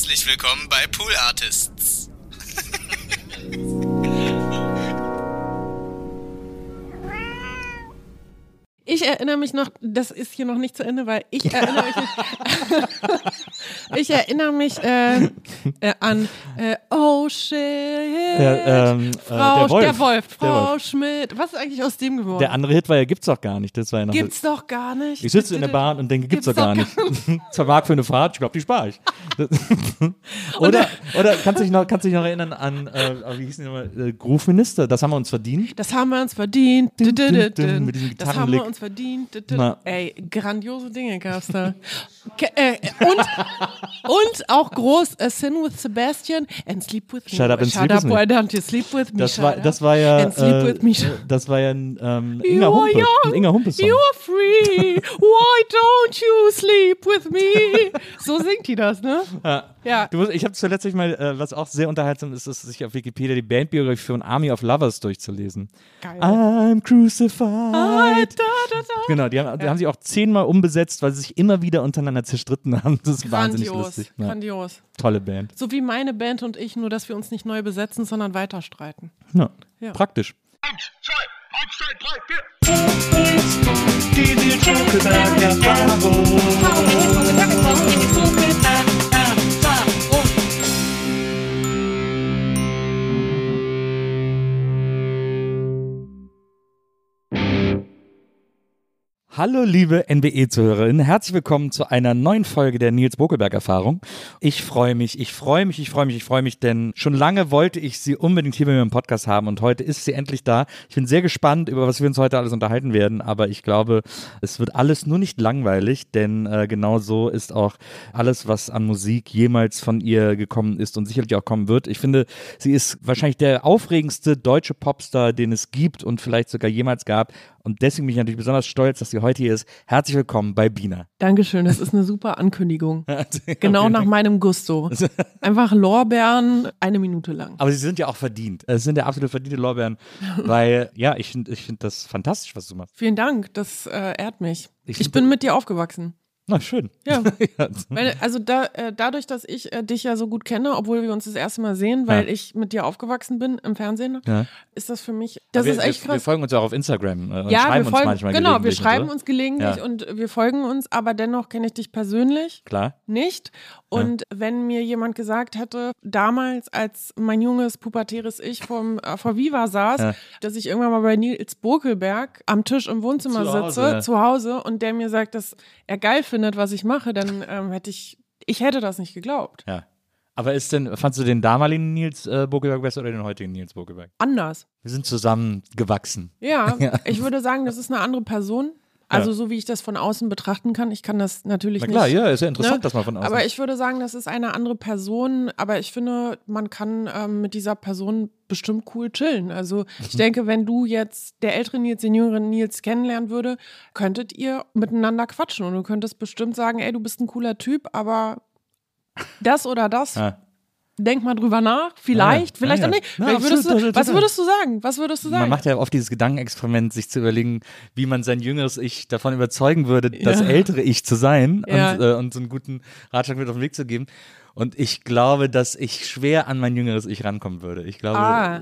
Herzlich willkommen bei Pool Artists. Ich erinnere mich noch, das ist hier noch nicht zu Ende, weil ich erinnere mich, ich erinnere mich äh, äh, an äh, Oh shit, Der, ähm, äh, Frau, der Wolf. der Wolf, Der Frau Wolf. Schmidt. Was ist eigentlich aus dem geworden? Der andere Hit war ja, gibt's doch gar nicht. Das war ja noch Gibt's doch gar nicht. Ich sitze in der Bahn und denke, gibt's, Gibt's doch gar doch nicht. Zwei Mark für eine Fahrt, ich glaube, die spare ich. oder, oder kannst du dich noch, kannst dich noch erinnern an, äh, wie hieß nochmal, äh, Groove Minister? Das haben wir uns verdient. Das haben wir uns verdient. Dun, dun, dun. mit diesem Das haben wir uns verdient. Ey, grandiose Dinge gab's da. Ke- äh, und, und auch groß äh, Sin with Sebastian and Sleep with Me. Shut up and Shut sleep up, with why don't you sleep with me? Das war, das war ja, äh, with me. das war ja ein ähm, You Inga are Humpe, ein young, Inga Humpe Song. You are free. Why don't you sleep with me? So singt die das, ne? Ja. Ja. Du musst, ich habe zuletzt mal, äh, was auch sehr unterhaltsam ist, ist, sich auf Wikipedia die Bandbiografie von Army of Lovers durchzulesen. Geil. I'm crucified. Ah, da, da, da. Genau, die haben, die haben sich auch zehnmal umbesetzt, weil sie sich immer wieder untereinander zerstritten haben. Das ist wahnsinnig Grandios, lustig. Ja, grandios. tolle Band. So wie meine Band und ich, nur dass wir uns nicht neu besetzen, sondern weiter streiten. Ja, Ja. Praktisch. Eins, zwei, eins, zwei, drei, vier. Hallo liebe NBE-Zuhörerinnen, herzlich willkommen zu einer neuen Folge der Nils Bokelberg-Erfahrung. Ich freue mich, ich freue mich, ich freue mich, ich freue mich, denn schon lange wollte ich sie unbedingt hier bei mir im Podcast haben und heute ist sie endlich da. Ich bin sehr gespannt, über was wir uns heute alles unterhalten werden, aber ich glaube, es wird alles nur nicht langweilig, denn äh, genau so ist auch alles, was an Musik jemals von ihr gekommen ist und sicherlich auch kommen wird. Ich finde, sie ist wahrscheinlich der aufregendste deutsche Popstar, den es gibt und vielleicht sogar jemals gab. Und deswegen bin ich natürlich besonders stolz, dass sie heute hier ist. Herzlich willkommen bei Bina. Dankeschön, das ist eine super Ankündigung. Genau nach meinem Gusto. Einfach Lorbeeren eine Minute lang. Aber sie sind ja auch verdient. Es sind ja absolut verdiente Lorbeeren, weil, ja, ich finde ich find das fantastisch, was du machst. Vielen Dank, das äh, ehrt mich. Ich Ich, bin mit dir aufgewachsen. Na, schön. Ja. Weil, also da, äh, dadurch, dass ich äh, dich ja so gut kenne, obwohl wir uns das erste Mal sehen, weil Ja. ich mit dir aufgewachsen bin im Fernsehen, Ja. ist das für mich, das wir, ist echt wir, wir krass. folgen uns ja auch auf Instagram äh, ja, schreiben wir folgen, uns manchmal genau, wir schreiben uns gelegentlich Ja. und wir folgen uns, aber dennoch kenne ich dich persönlich Klar. nicht. Und wenn mir jemand gesagt hätte, damals, als mein junges, pubertäres Ich vom, äh, vor Viva saß, dass ich irgendwann mal bei Nils Bokelberg am Tisch im Wohnzimmer Zu Hause, sitze, ja. zu Hause, und der mir sagt, dass er geil findet, was ich mache, dann ähm, hätte ich, ich hätte das nicht geglaubt. Ja. Aber ist denn, fandst du den damaligen Nils äh, Bokelberg besser oder den heutigen Nils Bokelberg? Anders. Wir sind zusammen gewachsen. Ja, Ja. ich würde sagen, das ist eine andere Person. Also so wie ich das von außen betrachten kann. Ich kann das natürlich Na klar, nicht. ja, ist ja interessant, Ne? dass man von außen. Aber ich würde sagen, das ist eine andere Person. Aber ich finde, man kann ähm, mit dieser Person bestimmt cool chillen. Also ich denke, wenn du jetzt der ältere Nils, den jüngeren Nils kennenlernen würde, könntet ihr miteinander quatschen und du könntest bestimmt sagen, ey, du bist ein cooler Typ, aber das oder das, ja. Denk mal drüber nach. Vielleicht, Ja, vielleicht ja, auch ja. nicht. Na, Vielleicht würdest absolut, du, total, was total. würdest du sagen? Was würdest du sagen? Man macht ja oft dieses Gedankenexperiment, sich zu überlegen, wie man sein jüngeres Ich davon überzeugen würde, das Ja. ältere Ich zu sein Ja. und, äh, und so einen guten Ratschlag mit auf den Weg zu geben. Und ich glaube, dass ich schwer an mein jüngeres Ich rankommen würde. Ich glaube, Ah.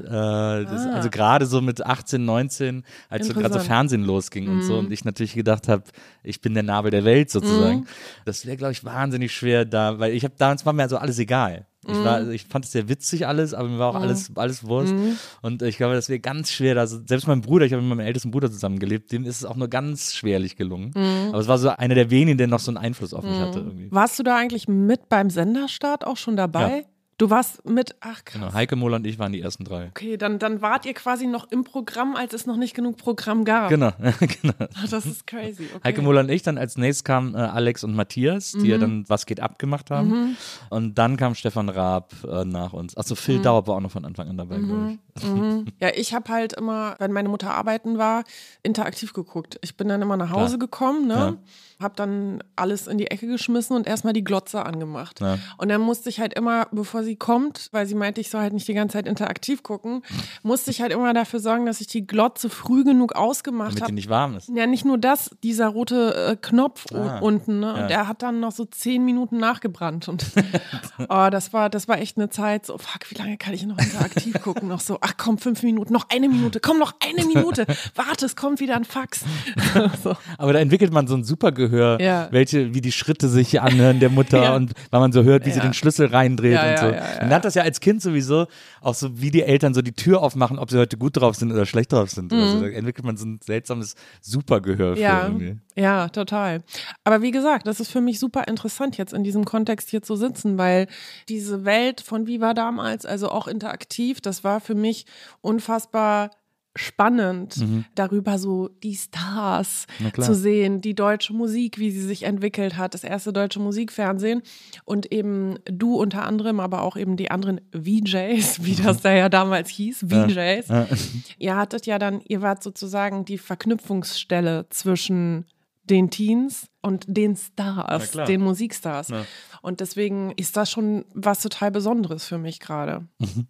äh, das, Ah. also gerade so mit 18, 19, als so gerade so. Mhm. Fernsehen losging und so und ich natürlich gedacht habe, ich bin der Nabel der Welt sozusagen. Das wäre, glaube ich, wahnsinnig schwer da, weil ich habe damals war mir also alles egal. Ich, Mhm. war, also ich fand es sehr witzig alles, aber mir war auch alles, alles Wurst. Mhm. Und ich glaube, das wäre ganz schwer. Also selbst mein Bruder, ich habe mit meinem ältesten Bruder zusammengelebt, dem ist es auch nur ganz schwerlich gelungen. Mhm. Aber es war so einer der wenigen, der noch so einen Einfluss auf mich hatte irgendwie. Warst du da eigentlich mit beim Senderstart auch schon dabei? Ja. Du warst mit, ach krass. Genau, Heike Moller und ich waren die ersten drei. Okay, dann, dann wart ihr quasi noch im Programm, als es noch nicht genug Programm gab. Genau, genau. Das ist crazy. Okay. Heike Moller und ich, dann als nächstes kamen äh, Alex und Matthias, die Mhm. ja dann Was geht ab gemacht haben. Und dann kam Stefan Raab äh, nach uns. Achso, Mhm. Phil Dauer war auch noch von Anfang an dabei, glaube ich. Ja, ich habe halt immer, wenn meine Mutter arbeiten war, interaktiv geguckt. Ich bin dann immer nach Hause Klar. gekommen, ne? Ja. Hab dann alles in die Ecke geschmissen und erstmal die Glotze angemacht. Ja. Und dann musste ich halt immer, bevor sie kommt, weil sie meinte, ich soll halt nicht die ganze Zeit interaktiv gucken, musste ich halt immer dafür sorgen, dass ich die Glotze früh genug ausgemacht Damit die habe. nicht warm ist. Ja, nicht nur das, dieser rote äh, Knopf Ah, unten, ne? ja. Und der hat dann noch so zehn Minuten nachgebrannt. Und oh, das war, das war echt eine Zeit, so, fuck, wie lange kann ich noch interaktiv gucken? Noch so, ach komm, fünf Minuten, noch eine Minute, komm, noch eine Minute. Warte, es kommt wieder ein Fax. so. Aber da entwickelt man so ein Supergehör, Ja. welche, wie die Schritte sich anhören der Mutter Ja. und weil man so hört, wie sie Ja. den Schlüssel reindreht und so. Man lernt das ja als Kind sowieso, auch so wie die Eltern so die Tür aufmachen, ob sie heute gut drauf sind oder schlecht drauf sind. oder so. Da entwickelt man so ein seltsames Supergehör für Mhm. Ja, irgendwie. ja, total. Aber wie gesagt, das ist für mich super interessant, jetzt in diesem Kontext hier zu sitzen, weil diese Welt von Viva damals, also auch interaktiv, das war für mich unfassbar spannend, darüber so die Stars Mhm. Zu sehen, die deutsche Musik, wie sie sich entwickelt hat, das erste deutsche Musikfernsehen und eben du unter anderem, aber auch eben die anderen VJs, wie das da ja damals hieß, VJs. Ja. Ihr hattet ja dann, ihr wart sozusagen die Verknüpfungsstelle zwischen den Teens und den Stars, den Musikstars. Ja. Und deswegen ist das schon was total Besonderes für mich gerade.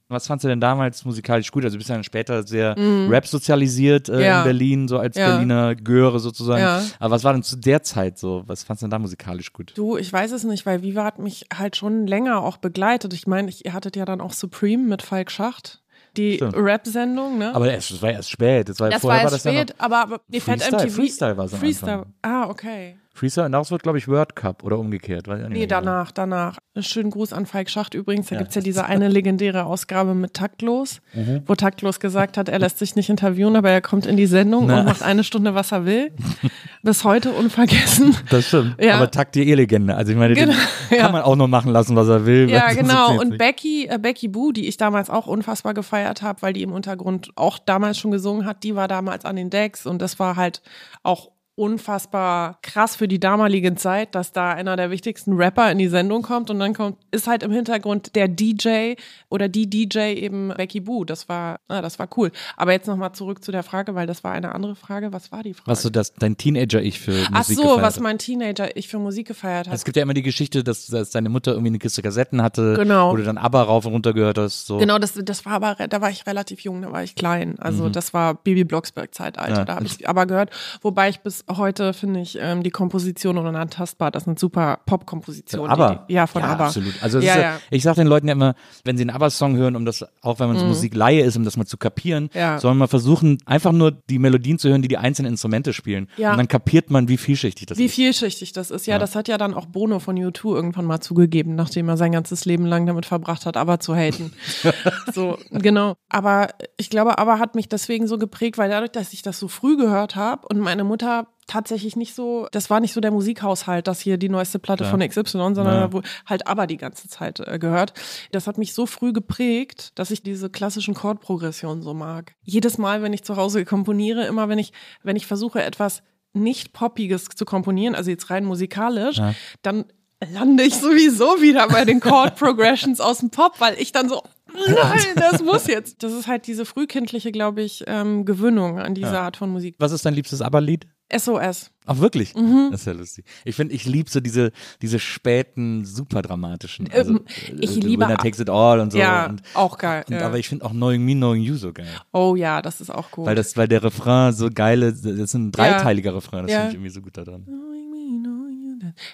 Was fandst du denn damals musikalisch gut? Also du bist ja dann später sehr Rap sozialisiert äh, Mhm. Ja. in Berlin, so als Ja. Berliner Göre sozusagen. Ja. Aber was war denn zu der Zeit so? Was fandst du denn da musikalisch gut? Du, ich weiß es nicht, weil Viva hat mich halt schon länger auch begleitet. Ich meine, ich, ihr hattet ja dann auch Supreme mit Falk Schacht, die Stimmt. Rap-Sendung, ne? Aber es das war erst spät. Das war, das vorher war war erst das ja spät, noch aber, aber die Fat Freestyle, MTV. Freestyle war es Freestyle. Ah, okay. Freestyle und daraus wird, glaube ich, World Cup oder umgekehrt. Weiß Nee, genau. danach, danach. Schönen Gruß an Falk Schacht übrigens. Da Ja. gibt's ja diese eine legendäre Ausgabe mit Taktlos, Mhm. wo Taktlos gesagt hat, er lässt sich nicht interviewen, aber er kommt in die Sendung Na. und macht eine Stunde, was er will. Bis heute unvergessen. Das stimmt. Ja. Aber Takt die E-Legende. Also ich meine, Genau, ja. kann man auch nur machen lassen, was er will. Ja, genau. Und. Becky, äh, Becky Boo, die ich damals auch unfassbar gefeiert habe, weil die im Untergrund auch damals schon gesungen hat, die war damals an den Decks und das war halt auch unfassbar krass für die damalige Zeit, dass da einer der wichtigsten Rapper in die Sendung kommt und dann kommt, ist halt im Hintergrund der DJ oder die DJ eben Becky Boo. Das war, ah, das war cool. Aber jetzt nochmal zurück zu der Frage, weil das war eine andere Frage. Was war die Frage? Was so das, dein Teenager-Ich für Musik Ach so, gefeiert was mein Teenager ich für Musik gefeiert hat. Es gibt ja immer die Geschichte, dass, dass deine Mutter irgendwie eine Kiste Kassetten hatte, Genau. wo du dann ABBA rauf und runter gehört hast. So. Genau, das, das war aber, da war ich relativ jung, da war ich klein. Also das war Bibi Blocksberg-Zeitalter, Mhm. Ja. da habe ich aber gehört. Wobei ich bis heute finde ich ähm, die Komposition unantastbar, das sind super Pop-Kompositionen. Aber Ja, von ja, ABBA. absolut. Also ja, ist ja, ich sage den Leuten ja immer, wenn sie einen ABBA-Song hören, um das, auch wenn man so Musikleihe ist, um das mal zu kapieren, Ja. soll man versuchen, einfach nur die Melodien zu hören, die die einzelnen Instrumente spielen. Und dann kapiert man, wie vielschichtig das Wie ist. vielschichtig das ist. Ja, Ja. das hat ja dann auch Bono von U2 irgendwann mal zugegeben, nachdem er sein ganzes Leben lang damit verbracht hat, aber zu haten. so, genau. Aber ich glaube, aber hat mich deswegen so geprägt, weil dadurch, dass ich das so früh gehört habe und meine Mutter tatsächlich nicht so, das war nicht so der Musikhaushalt, dass hier die neueste Platte Ja. von XY, sondern Ja. wo halt aber die ganze Zeit äh, gehört. Das hat mich so früh geprägt, dass ich diese klassischen Chordprogressionen so mag. Jedes Mal, wenn ich zu Hause komponiere, immer wenn ich, wenn ich versuche, etwas nicht Poppiges zu komponieren, also jetzt rein musikalisch, Ja. dann lande ich sowieso wieder bei den Chord Progressions aus dem Pop, weil ich dann so, nein, das muss jetzt. Das ist halt diese frühkindliche, glaube ich, ähm, Gewöhnung an diese Ja. Art von Musik. Was ist dein liebstes ABBA-Lied? SOS. Ach, wirklich? Mhm. Das ist ja lustig. Ich finde, ich liebe so diese, diese späten, super dramatischen. Also, Ähm, ich äh, liebe- Winner Takes It All und so. ja, und, auch geil. und, ja. Aber ich finde auch Knowing Me, Knowing You so geil. oh ja, das ist auch gut. Weil, das, weil der Refrain so geile, das ist ein dreiteiliger Refrain, das Ja. finde ich irgendwie so gut da dran.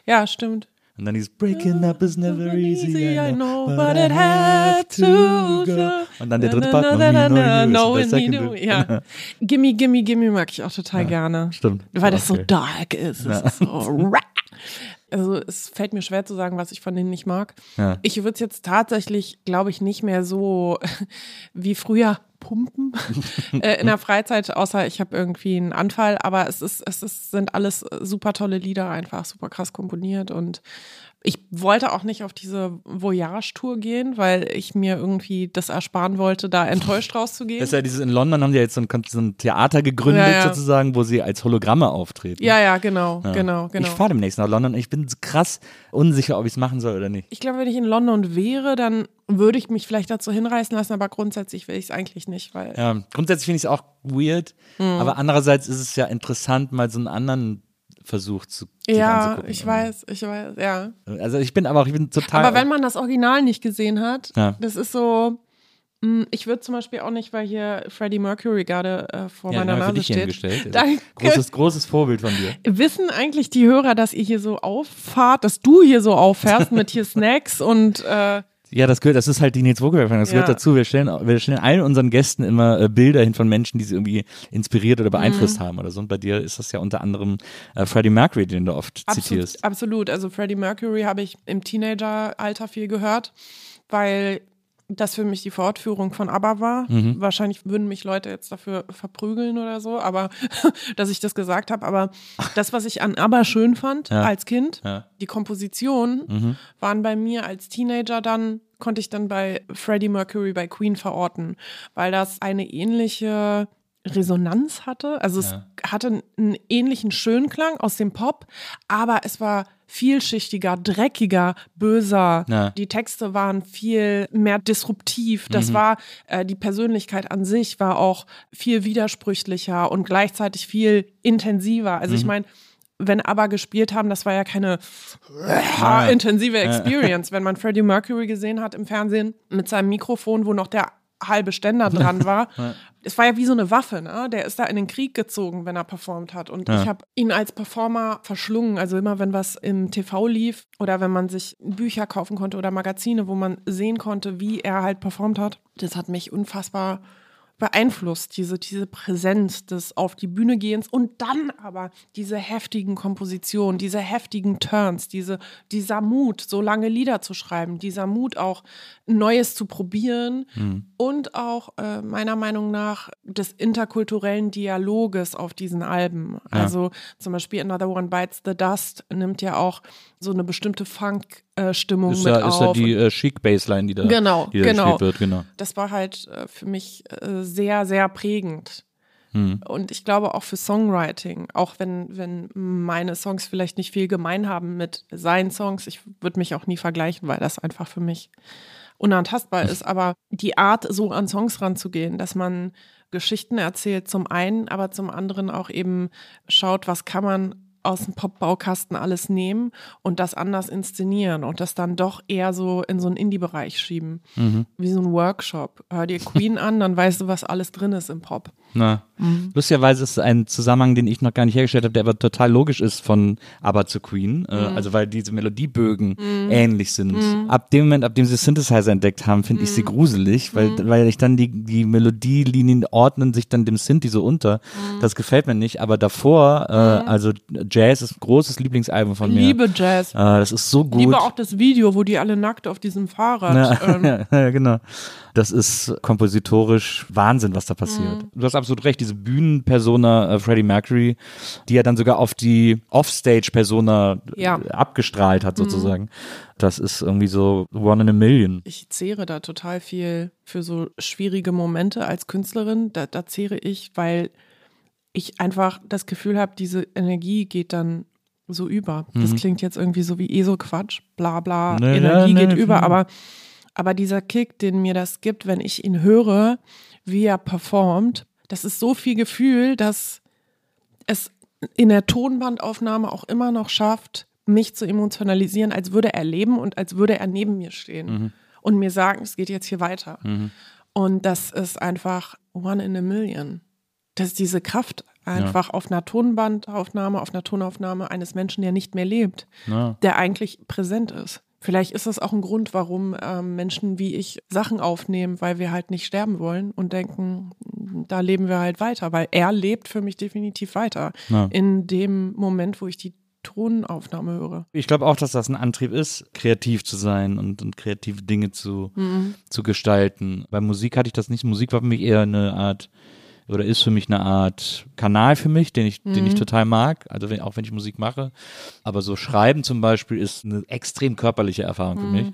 ja, stimmt. Und dann dieses Breaking up is never easy, I know, but it had to go. Und dann der dritte Part, me, second know- Bit. Ja. Gimme, gimme, gimme mag ich auch total gerne. Stimmt. Weil das so dark ist. Es so also es fällt mir schwer zu sagen, was ich von denen nicht mag. Ja. Ich würde es jetzt tatsächlich, glaube ich, nicht mehr so wie früher pumpen äh, in der Freizeit, außer ich habe irgendwie einen Anfall. Aber es ist, es ist, sind alles super tolle Lieder, einfach super krass komponiert und ich wollte auch nicht auf diese Voyage-Tour gehen, weil ich mir irgendwie das ersparen wollte, da enttäuscht rauszugehen. Das ist ja dieses, in London haben die jetzt so ein, so ein Theater gegründet, Ja, ja. sozusagen, wo sie als Hologramme auftreten. ja, ja, genau, Ja. genau, genau. Ich fahre demnächst nach London und ich bin krass unsicher, ob ich es machen soll oder nicht. Ich glaube, wenn ich in London wäre, dann würde ich mich vielleicht dazu hinreißen lassen, aber grundsätzlich will ich es eigentlich nicht, weil Ja, grundsätzlich finde ich es auch weird, Mhm. aber andererseits ist es ja interessant, mal so einen anderen versucht zu Ja, ich weiß, ich weiß, ja. Also ich bin aber auch, ich bin total. Aber wenn man das Original nicht gesehen hat, Ja. das ist so. mh, Ich würde zum Beispiel auch nicht, weil hier Freddie Mercury gerade äh, vor ja, meiner wir Nase steht. hingestellt. Danke. Großes, großes Vorbild von dir. Wissen eigentlich die Hörer, dass ihr hier so auffahrt, dass du hier so auffährst mit hier Snacks und äh, Ja, das gehört, das ist halt die Nils Bokelberg, das Ja. gehört dazu. Wir stellen, wir stellen allen unseren Gästen immer äh, Bilder hin von Menschen, die sie irgendwie inspiriert oder beeinflusst Mhm. haben oder so. Und bei dir ist das ja unter anderem äh, Freddie Mercury, den du oft zitierst. Absolut, absolut. Also Freddie Mercury habe ich im Teenageralter viel gehört, weil das für mich die Fortführung von ABBA war. Mhm. Wahrscheinlich würden mich Leute jetzt dafür verprügeln oder so, aber dass ich das gesagt habe. Aber das, was ich an ABBA schön fand Ja. als Kind, Ja. Mhm. die Kompositionen waren bei mir als Teenager dann, konnte ich dann bei Freddie Mercury bei Queen verorten, weil das eine ähnliche Resonanz hatte. Also es Ja. hatte einen ähnlichen Schönklang aus dem Pop, aber es war vielschichtiger, dreckiger, böser. Ja. Die Texte waren viel mehr disruptiv. Das war äh, die Persönlichkeit an sich war auch viel widersprüchlicher und gleichzeitig viel intensiver. Also ich meine, wenn ABBA gespielt haben, das war ja keine äh, intensive Experience. Wenn man Freddie Mercury gesehen hat im Fernsehen mit seinem Mikrofon, wo noch der halbe Ständer dran war. Es war ja wie so eine Waffe, ne? Der ist da in den Krieg gezogen, wenn er performt hat. Und ich habe ihn als Performer verschlungen. Also immer, wenn was im TV lief oder wenn man sich Bücher kaufen konnte oder Magazine, wo man sehen konnte, wie er halt performt hat, das hat mich unfassbar beeinflusst, diese, diese Präsenz des auf die Bühne gehens und dann aber diese heftigen Kompositionen, diese heftigen Turns, diese, dieser Mut, so lange Lieder zu schreiben, dieser Mut auch Neues zu probieren und auch äh, meiner Meinung nach des interkulturellen Dialoges auf diesen Alben. Also zum Beispiel Another One Bites the Dust nimmt ja auch so eine bestimmte Funk-Stimmung Ist mit ja, ist auf. ja die äh, Chic-Baseline, die da, Genau, die da genau. gespielt wird, genau. das war halt äh, für mich äh, sehr, sehr prägend. Hm. Und ich glaube auch für Songwriting, auch wenn, wenn meine Songs vielleicht nicht viel gemein haben mit seinen Songs, ich würde mich auch nie vergleichen, weil das einfach für mich unantastbar ist. Aber die Art, so an Songs ranzugehen, dass man Geschichten erzählt, zum einen, aber zum anderen auch eben schaut, was kann man aus dem Popbaukasten alles nehmen und das anders inszenieren und das dann doch eher so in so einen Indie-Bereich schieben. Wie so ein Workshop. Hör dir Queen an, dann weißt du, was alles drin ist im Pop. Na, Mhm. lustigerweise ist es ein Zusammenhang, den ich noch gar nicht hergestellt habe, der aber total logisch ist von ABBA zu Queen. Äh, Mhm. also weil diese Melodiebögen ähnlich sind. Ab dem Moment, ab dem sie Synthesizer entdeckt haben, finde ich Mhm. sie gruselig, weil, weil ich dann die, die Melodielinien ordnen sich dann dem Synthi so unter. Mhm. Das gefällt mir nicht. Aber davor, äh, also Jazz ist ein großes Lieblingsalbum von mir. Liebe Jazz. Äh, das ist so gut. Liebe auch das Video, wo die alle nackt auf diesem Fahrrad. Ja, Ähm, ja, genau. Das ist kompositorisch Wahnsinn, was da passiert. Mhm. Du hast absolut recht, diese Bühnenpersona äh, Freddie Mercury, die er dann sogar auf die Offstage-Persona Ja. Mhm. äh, abgestrahlt hat, sozusagen. Das ist irgendwie so one in a million. ich zehre da total viel für so schwierige Momente als Künstlerin. Da, da zehre ich, weil ich einfach das Gefühl habe, diese Energie geht dann so über. Das klingt jetzt irgendwie so wie ESO-Quatsch, bla bla, Mhm. Nee, Energie nee, geht über, mhm. aber, aber dieser Kick, den mir das gibt, wenn ich ihn höre, wie er performt, das ist so viel Gefühl, dass es in der Tonbandaufnahme auch immer noch schafft, mich zu emotionalisieren, als würde er leben und als würde er neben mir stehen und mir sagen, es geht jetzt hier weiter. Und das ist einfach one in a million. Das ist diese Kraft einfach auf einer Tonbandaufnahme, auf einer Tonaufnahme eines Menschen, der nicht mehr lebt, Ja. der eigentlich präsent ist. Vielleicht ist das auch ein Grund, warum ähm, Menschen wie ich Sachen aufnehmen, weil wir halt nicht sterben wollen und denken, da leben wir halt weiter, weil er lebt für mich definitiv weiter. Ja. In dem Moment, wo ich die Tonaufnahme höre. Ich glaube auch, dass das ein Antrieb ist, kreativ zu sein und, und kreative Dinge zu, Mhm. zu gestalten. Bei Musik hatte ich das nicht. Musik war für mich eher eine Art oder ist für mich eine Art Kanal für mich, den ich, den Mhm. ich total mag. Also wenn, auch wenn ich Musik mache. Aber so Schreiben zum Beispiel ist eine extrem körperliche Erfahrung für Mhm. mich,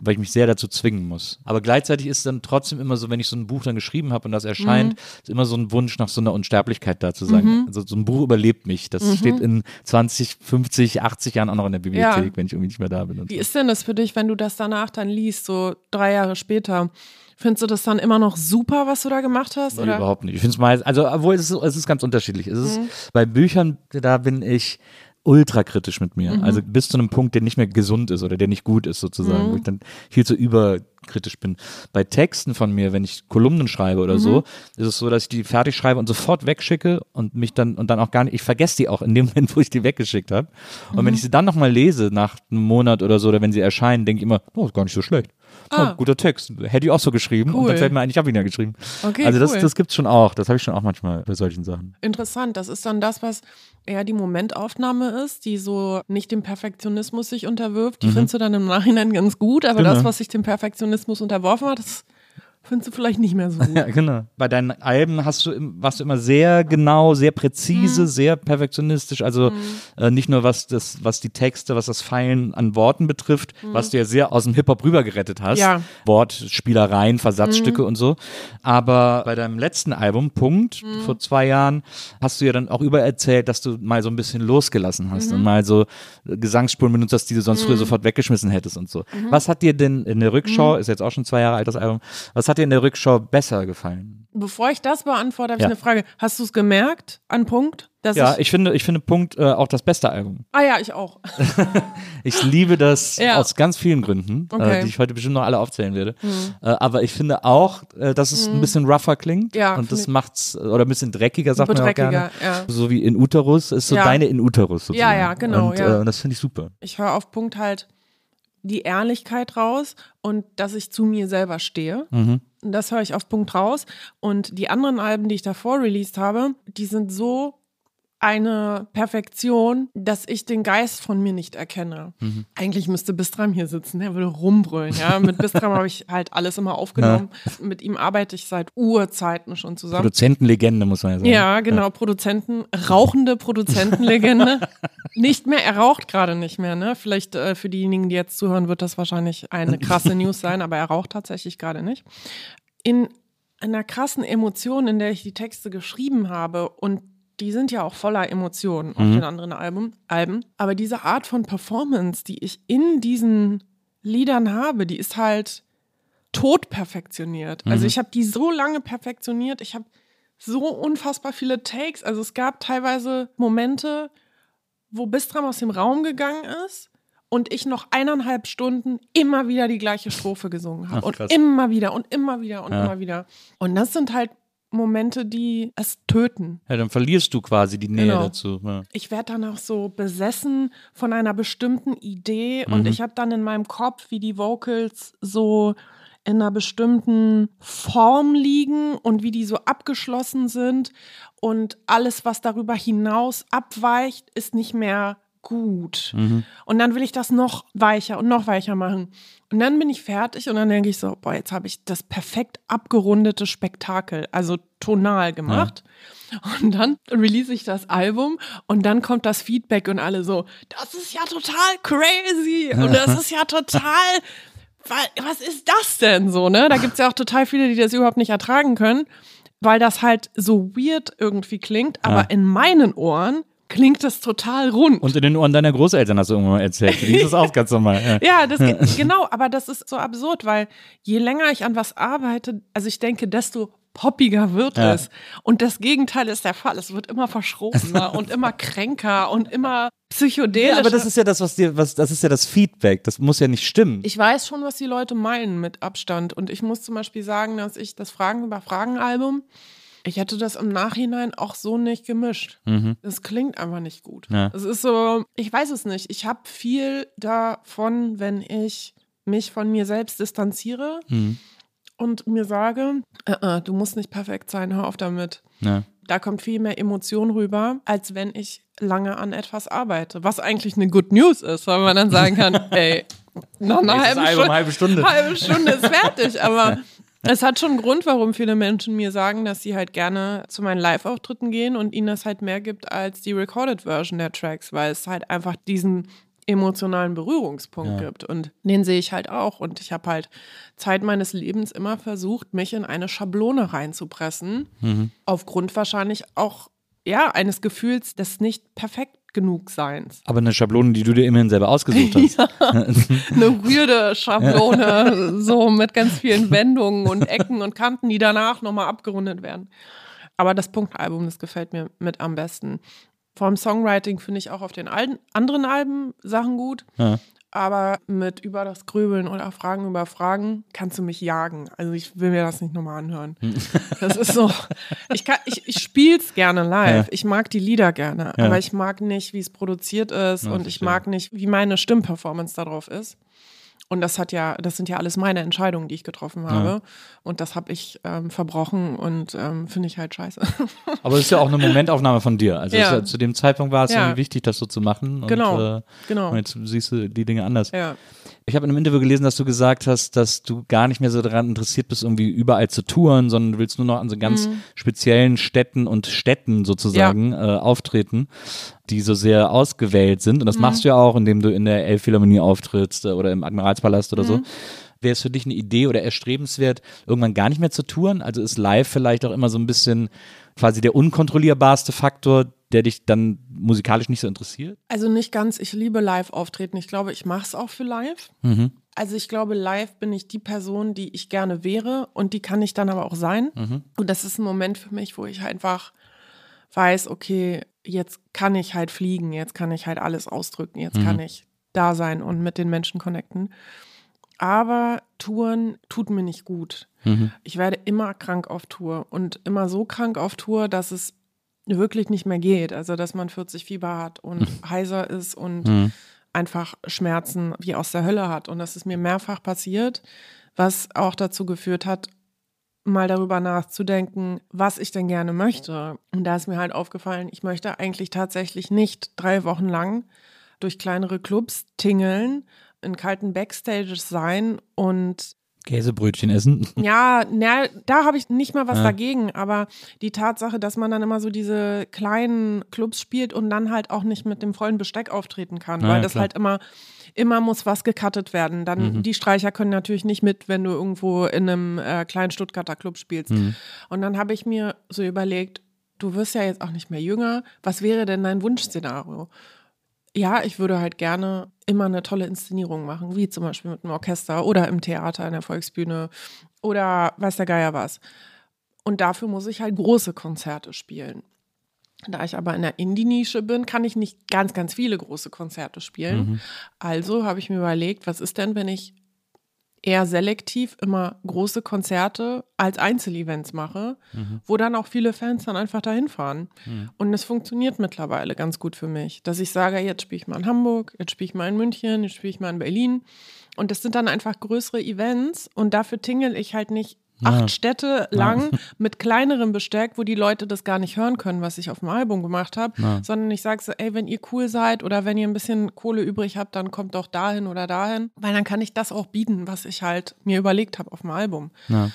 weil ich mich sehr dazu zwingen muss. Aber gleichzeitig ist es dann trotzdem immer so, wenn ich so ein Buch dann geschrieben habe und das erscheint, Mhm. ist immer so ein Wunsch nach so einer Unsterblichkeit da zu sein. Also so ein Buch überlebt mich. Das Mhm. steht in 20, 50, 80 Jahren auch noch in der Bibliothek, wenn ich irgendwie nicht mehr da bin. Wie so. ist denn das für dich, wenn du das danach dann liest, so drei Jahre später? Findest du das dann immer noch super, was du da gemacht hast? Nee, Oder? überhaupt nicht. Ich finde es meist, also obwohl es ist, es ist ganz unterschiedlich. Es Mhm. ist bei Büchern, da bin ich ultra kritisch mit Mhm. mir. Also bis zu einem Punkt, der nicht mehr gesund ist oder der nicht gut ist sozusagen, Mhm. wo ich dann viel zu überkritisch bin. Bei Texten von mir, wenn ich Kolumnen schreibe oder Mhm. so, ist es so, dass ich die fertig schreibe und sofort wegschicke und mich dann und dann auch gar nicht, ich vergesse die auch in dem Moment, wo ich die weggeschickt habe. Und Mhm. wenn ich sie dann nochmal lese nach einem Monat oder so oder wenn sie erscheinen, denke ich immer, oh, ist gar nicht so schlecht. Ah. Oh, guter Text. Hätte ich auch so geschrieben und Cool. dann fällt mir ein, ich habe ihn ja geschrieben. Okay, also das, cool. das gibt's schon auch. Das habe ich schon auch manchmal bei solchen Sachen. Interessant. Das ist dann das, was eher die Momentaufnahme ist, die so nicht dem Perfektionismus sich unterwirft. Die findest du dann im Nachhinein ganz gut, aber Genau. das, was sich dem Perfektionismus unterworfen hat, das findest du vielleicht nicht mehr so gut. Ja, genau. Bei deinen Alben hast du, warst du immer sehr genau, sehr präzise, Mhm. sehr perfektionistisch. Also äh, nicht nur was das, was die Texte, was das Feilen an Worten betrifft, was du ja sehr aus dem Hip-Hop rübergerettet hast. Mhm. Ja. Mhm. Wortspielereien, Versatzstücke und so. Aber bei deinem letzten Album, Punkt, Mhm. vor zwei Jahren, hast du ja dann auch über erzählt, dass du mal so ein bisschen losgelassen hast Mhm. und mal so äh, Gesangsspuren benutzt hast, die du sonst früher sofort weggeschmissen hättest und so. Mhm. Was hat dir denn in der Rückschau, ist jetzt auch schon zwei Jahre alt das Album, was hat dir in der Rückschau besser gefallen? Bevor ich das beantworte, habe Ja. ich eine Frage. Hast du es gemerkt an Punkt? Ja, ich, ich finde, ich finde Punkt äh, auch das beste Album. ah ja, ich auch. Ich liebe das Ja. aus ganz vielen Gründen, Okay. Mhm. äh, die ich heute bestimmt noch alle aufzählen werde. Äh, aber ich finde auch, äh, dass es ein bisschen rougher klingt Ja, und das finde macht's oder ein bisschen dreckiger, sagt man auch gerne. Ja. So wie in Uterus ist so deine in Uterus sozusagen. Ja, ja, genau, Und. Äh, das finde ich super. Ich höre auf Punkt halt die Ehrlichkeit raus und dass ich zu mir selber stehe. Mhm. Das höre ich auf Punkt raus. Und die anderen Alben, die ich davor released habe, die sind so eine Perfektion, dass ich den Geist von mir nicht erkenne. Mhm. Eigentlich müsste Bistram hier sitzen, der würde rumbrüllen. Ja? Mit Bistram habe ich halt alles immer aufgenommen. Mit ihm arbeite ich seit Urzeiten schon zusammen. Produzentenlegende, muss man ja sagen. Ja, genau, Produzenten, rauchende Produzentenlegende. nicht mehr, er raucht gerade nicht mehr, ne? Vielleicht äh, für diejenigen, die jetzt zuhören, wird das wahrscheinlich eine krasse News sein, aber er raucht tatsächlich gerade nicht. In einer krassen Emotion, in der ich die Texte geschrieben habe und die sind ja auch voller Emotionen auf den anderen Alben, Alben. Aber diese Art von Performance, die ich in diesen Liedern habe, die ist halt tot perfektioniert. Also ich habe die so lange perfektioniert. Ich habe so unfassbar viele Takes. Also es gab teilweise Momente, wo Bistram aus dem Raum gegangen ist und ich noch eineinhalb Stunden immer wieder die gleiche Strophe gesungen habe. Und immer wieder und immer wieder und Ja. immer wieder. Und das sind halt Momente, die es töten. Ja, dann verlierst du quasi die Nähe Genau. dazu. Ja. Ich werde danach so besessen von einer bestimmten Idee und ich habe dann in meinem Kopf, wie die Vocals so in einer bestimmten Form liegen und wie die so abgeschlossen sind und alles, was darüber hinaus abweicht, ist nicht mehr gut. Und dann will ich das noch weicher und noch weicher machen. Und dann bin ich fertig und dann denke ich so, boah, jetzt habe ich das perfekt abgerundete Spektakel, also tonal gemacht. Und dann release ich das Album und dann kommt das Feedback und alle so, das ist ja total crazy und das ist ja total, wa- was ist das denn so, ne? Da gibt's ja auch total viele, die das überhaupt nicht ertragen können, weil das halt so weird irgendwie klingt, aber Ja. in meinen Ohren klingt das total rund. Und in den Ohren deiner Großeltern hast du irgendwann mal erzählt. Die ist das auch ganz normal. Ja. Das geht, genau, aber das ist so absurd, weil je länger ich an was arbeite, also ich denke, desto poppiger wird Ja. es. Und das Gegenteil ist der Fall. Es wird immer verschrobener und immer kränker und immer psychedelischer. Ja, aber das ist ja das, was dir, was, das ist ja das Feedback. Das muss ja nicht stimmen. ich weiß schon, was die Leute meinen mit Abstand. Und ich muss zum Beispiel sagen, dass ich das Fragen über Fragen-Album, ich hätte das im Nachhinein auch so nicht gemischt. Das klingt einfach nicht gut. Ja. Es ist so, ich weiß es nicht. Ich habe viel davon, wenn ich mich von mir selbst distanziere Mhm. und mir sage, äh, äh, du musst nicht perfekt sein, hör auf damit. Ja. Da kommt viel mehr Emotion rüber, als wenn ich lange an etwas arbeite. Was eigentlich eine Good News ist, weil man dann sagen kann, ey, noch eine halbe Album, Stunde, halbe Stunde. halbe Stunde ist fertig. Aber es hat schon einen Grund, warum viele Menschen mir sagen, dass sie halt gerne zu meinen Live-Auftritten gehen und ihnen das halt mehr gibt als die Recorded Version der Tracks, weil es halt einfach diesen emotionalen Berührungspunkt Ja. gibt. Und den sehe ich halt auch. Und ich habe halt Zeit meines Lebens immer versucht, mich in eine Schablone reinzupressen. Mhm. Aufgrund wahrscheinlich auch ja, eines Gefühls des nicht perfekt genug Seins. Aber eine Schablone, die du dir immerhin selber ausgesucht hast. Eine weirde Schablone, so mit ganz vielen Wendungen und Ecken und Kanten, die danach nochmal abgerundet werden. Aber das Punktalbum, das gefällt mir mit am besten. Vom Songwriting finde ich auch auf den alten, anderen Alben Sachen gut. Ja. Aber mit über das Grübeln oder Fragen über Fragen kannst du mich jagen. Also ich will mir das nicht nochmal anhören. Das ist so. Ich, kann- ich, ich spiele es gerne live. Ja. Ich mag die Lieder gerne. Ja. Aber ich mag nicht, wie es produziert ist. Ja, und ich mag nicht, wie meine Stimmperformance darauf ist. Und das hat ja, das sind ja alles meine Entscheidungen, die ich getroffen habe. Und das habe ich ähm, verbrochen und ähm, finde ich halt scheiße. Aber es ist ja auch eine Momentaufnahme von dir. Also Ja. ist ja, zu dem Zeitpunkt war es Ja. wichtig, das so zu machen. Und, Genau. Äh, Genau. Und jetzt siehst du die Dinge anders. ja. Ich habe in einem Interview gelesen, dass du gesagt hast, dass du gar nicht mehr so daran interessiert bist, irgendwie überall zu touren, sondern du willst nur noch an so ganz Mhm. speziellen Städten und Städten sozusagen äh, auftreten, die so sehr ausgewählt sind. Und das machst du ja auch, indem du in der Elbphilharmonie auftrittst äh, oder im Admiralspalast oder so. Wäre es für dich eine Idee oder erstrebenswert, irgendwann gar nicht mehr zu touren? Also ist live vielleicht auch immer so ein bisschen quasi der unkontrollierbarste Faktor, der dich dann musikalisch nicht so interessiert? Also nicht ganz, ich liebe Live-Auftreten. Ich glaube, ich mache es auch für live. Mhm. Also ich glaube, live bin ich die Person, die ich gerne wäre und die kann ich dann aber auch sein. Mhm. Und das ist ein Moment für mich, wo ich einfach weiß, okay, jetzt kann ich halt fliegen, jetzt kann ich halt alles ausdrücken, jetzt kann ich da sein und mit den Menschen connecten. Aber Touren tut mir nicht gut. Mhm. Ich werde immer krank auf Tour und immer so krank auf Tour, dass es wirklich nicht mehr geht. Also, dass man 40 Fieber hat und heiser ist und Mhm. einfach Schmerzen wie aus der Hölle hat. Und das ist mir mehrfach passiert, was auch dazu geführt hat, mal darüber nachzudenken, was ich denn gerne möchte. Und da ist mir halt aufgefallen, ich möchte eigentlich tatsächlich nicht drei Wochen lang durch kleinere Clubs tingeln, in kalten Backstages sein und Käsebrötchen essen. ja, na, da habe ich nicht mal was Ja. dagegen, aber die Tatsache, dass man dann immer so diese kleinen Clubs spielt und dann halt auch nicht mit dem vollen Besteck auftreten kann, Ja, weil ja, das klar. halt immer, immer muss was gecuttet werden. Dann, Mhm. die Streicher können natürlich nicht mit, wenn du irgendwo in einem äh, kleinen Stuttgarter Club spielst. Mhm. Und dann habe ich mir so überlegt, du wirst ja jetzt auch nicht mehr jünger, was wäre denn dein Wunschszenario? Ja, ich würde halt gerne immer eine tolle Inszenierung machen, wie zum Beispiel mit einem Orchester oder im Theater in der Volksbühne oder weiß der Geier was. Und dafür muss ich halt große Konzerte spielen. Da ich aber in der Indie-Nische bin, kann ich nicht ganz, ganz viele große Konzerte spielen. Also habe ich mir überlegt, was ist denn, wenn ich eher selektiv immer große Konzerte als Einzelevents mache, wo dann auch viele Fans dann einfach dahin fahren. Und es funktioniert mittlerweile ganz gut für mich, dass ich sage, jetzt spiele ich mal in Hamburg, jetzt spiele ich mal in München, jetzt spiele ich mal in Berlin. Und das sind dann einfach größere Events und dafür tingle ich halt nicht acht Städte lang mit kleinerem Besteck, wo die Leute das gar nicht hören können, was ich auf dem Album gemacht habe, sondern ich sage so, ey, wenn ihr cool seid oder wenn ihr ein bisschen Kohle übrig habt, dann kommt doch dahin oder dahin, weil dann kann ich das auch bieten, was ich halt mir überlegt habe auf dem Album. Ja.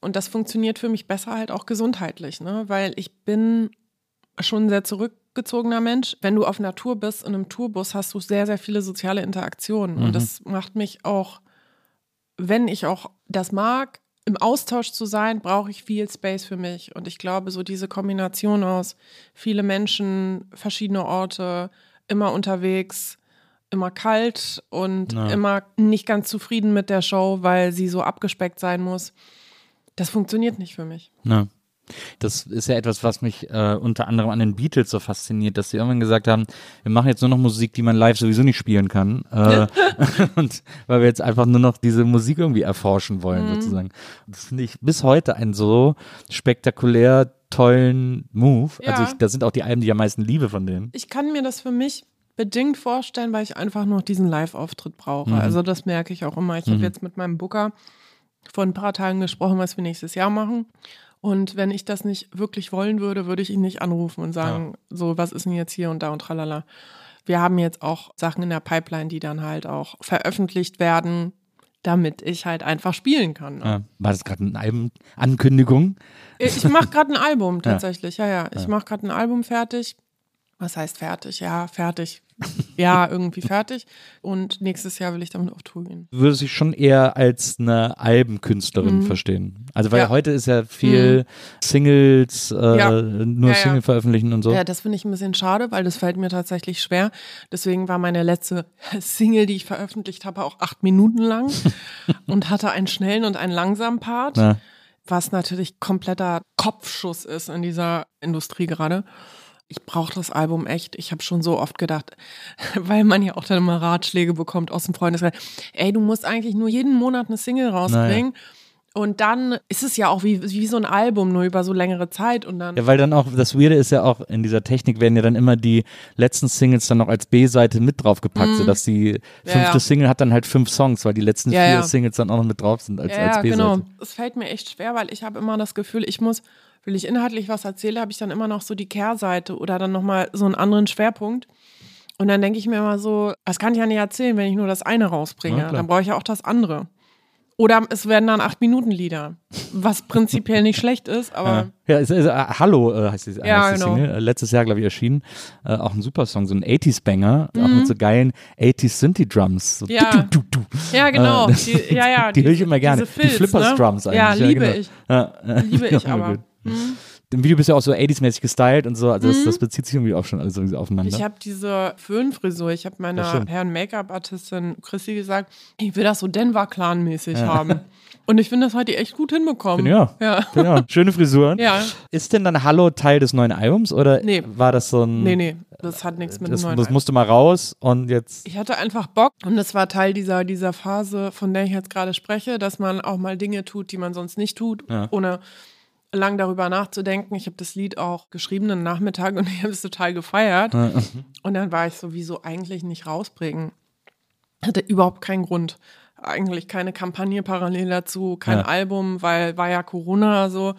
Und das funktioniert für mich besser halt auch gesundheitlich, ne? weil ich bin schon ein sehr zurückgezogener Mensch. Wenn du auf Tour bist, in einem Tourbus, hast du sehr, sehr viele soziale Interaktionen. Und das macht mich auch, wenn ich auch das mag, im Austausch zu sein, brauche ich viel Space für mich. Und ich glaube, so diese Kombination aus viele Menschen, verschiedene Orte, immer unterwegs, immer kalt und Ja. immer nicht ganz zufrieden mit der Show, weil sie so abgespeckt sein muss. Das funktioniert nicht für mich. Ja. Das ist ja etwas, was mich äh, unter anderem an den Beatles so fasziniert, dass sie irgendwann gesagt haben, wir machen jetzt nur noch Musik, die man live sowieso nicht spielen kann. Äh, und weil wir jetzt einfach nur noch diese Musik irgendwie erforschen wollen, sozusagen. Das finde ich bis heute einen so spektakulär tollen Move. Ja. Also ich, das sind auch die Alben, die ich am meisten liebe von denen. Ich kann mir das für mich bedingt vorstellen, weil ich einfach noch diesen Live-Auftritt brauche. Mhm. Also das merke ich auch immer. Ich habe jetzt mit meinem Booker vor ein paar Tagen gesprochen, was wir nächstes Jahr machen. Und wenn ich das nicht wirklich wollen würde, würde ich ihn nicht anrufen und sagen, so, was ist denn jetzt hier und da und tralala. Wir haben jetzt auch Sachen in der Pipeline, die dann halt auch veröffentlicht werden, damit ich halt einfach spielen kann. ne? Ja. War das gerade eine Albenankündigung? Ich mache gerade ein Album tatsächlich. Ja, ja. Ich mache gerade ein Album fertig. Was heißt fertig? Ja, fertig. Ja, irgendwie fertig. Und nächstes Jahr will ich damit auf Tour gehen. Du würdest dich schon eher als eine Albenkünstlerin verstehen. Also weil Mhm. Ja. Mhm. heute ist ja viel Singles, äh, Ja. nur Ja. Single veröffentlichen und so. Ja, das finde ich ein bisschen schade, weil das fällt mir tatsächlich schwer. Deswegen war meine letzte Single, die ich veröffentlicht habe, auch acht Minuten lang und hatte einen schnellen und einen langsamen Part, was natürlich kompletter Kopfschuss ist in dieser Industrie gerade. Ich brauche das Album echt. Ich habe schon so oft gedacht, weil man ja auch dann immer Ratschläge bekommt aus dem Freundeskreis. Ey, du musst eigentlich nur jeden Monat eine Single rausbringen. Und dann ist es ja auch wie, wie so ein Album, nur über so längere Zeit. Und dann. Ja, weil dann auch, das Weirde ist ja auch, in dieser Technik werden ja dann immer die letzten Singles dann noch als B-Seite mit draufgepackt, sodass die fünfte Mhm. ja. Single hat dann halt fünf Songs, weil die letzten Ja, vier ja. Singles dann auch noch mit drauf sind als, Ja, als ja, B-Seite. genau. Es fällt mir echt schwer, weil ich habe immer das Gefühl, ich muss, will ich inhaltlich was erzähle, habe ich dann immer noch so die Kehrseite oder dann nochmal so einen anderen Schwerpunkt. Und dann denke ich mir immer so, das kann ich ja nicht erzählen, wenn ich nur das eine rausbringe. Ja, dann brauche ich ja auch das andere. Oder es werden dann acht Minuten Lieder, was prinzipiell nicht schlecht ist, aber Ja, es ist, äh, Hallo äh, heißt die, Ja, heißt die genau. Single. Äh, letztes Jahr, glaube ich, erschienen. Äh, auch ein super Song, so ein 80s-Banger, auch Mhm. mit so geilen 80s Synthi-Drums. So Ja. du, du, du, du. ja genau. Äh, die, ja, ja, die höre ich immer gerne. Filz, die Flippers-Drums ne? eigentlich. Ja, liebe genau. ich. Ja, Liebe ich auch aber. gut. Im Video bist du ja auch so 80s-mäßig gestylt und so, also das, das bezieht sich irgendwie auch schon alles irgendwie aufeinander. Mhm. Ich habe diese Föhnfrisur. Ich habe meiner. Herrn Make-up-Artistin Chrissy gesagt, ich will das so Denver-Clan-mäßig haben. Und ich finde, das hat die echt gut hinbekommen. ja. Ja. Schöne Frisuren. Ja. Ist denn dann Hallo Teil des neuen Albums oder Nee. war das so ein. Nee, nee, das hat nichts mit Das, dem neuen das musste mal raus und jetzt. Ich hatte einfach Bock und das war Teil dieser, dieser Phase, von der ich jetzt gerade spreche, dass man auch mal Dinge tut, die man sonst nicht tut, Ja. ohne lang darüber nachzudenken. Ich habe das Lied auch geschrieben einen Nachmittag und ich habe es total gefeiert. Und dann war ich so, wieso eigentlich nicht rausbringen? Hatte überhaupt keinen Grund. Eigentlich keine Kampagne parallel dazu, kein Ja. Album, weil war ja Corona so.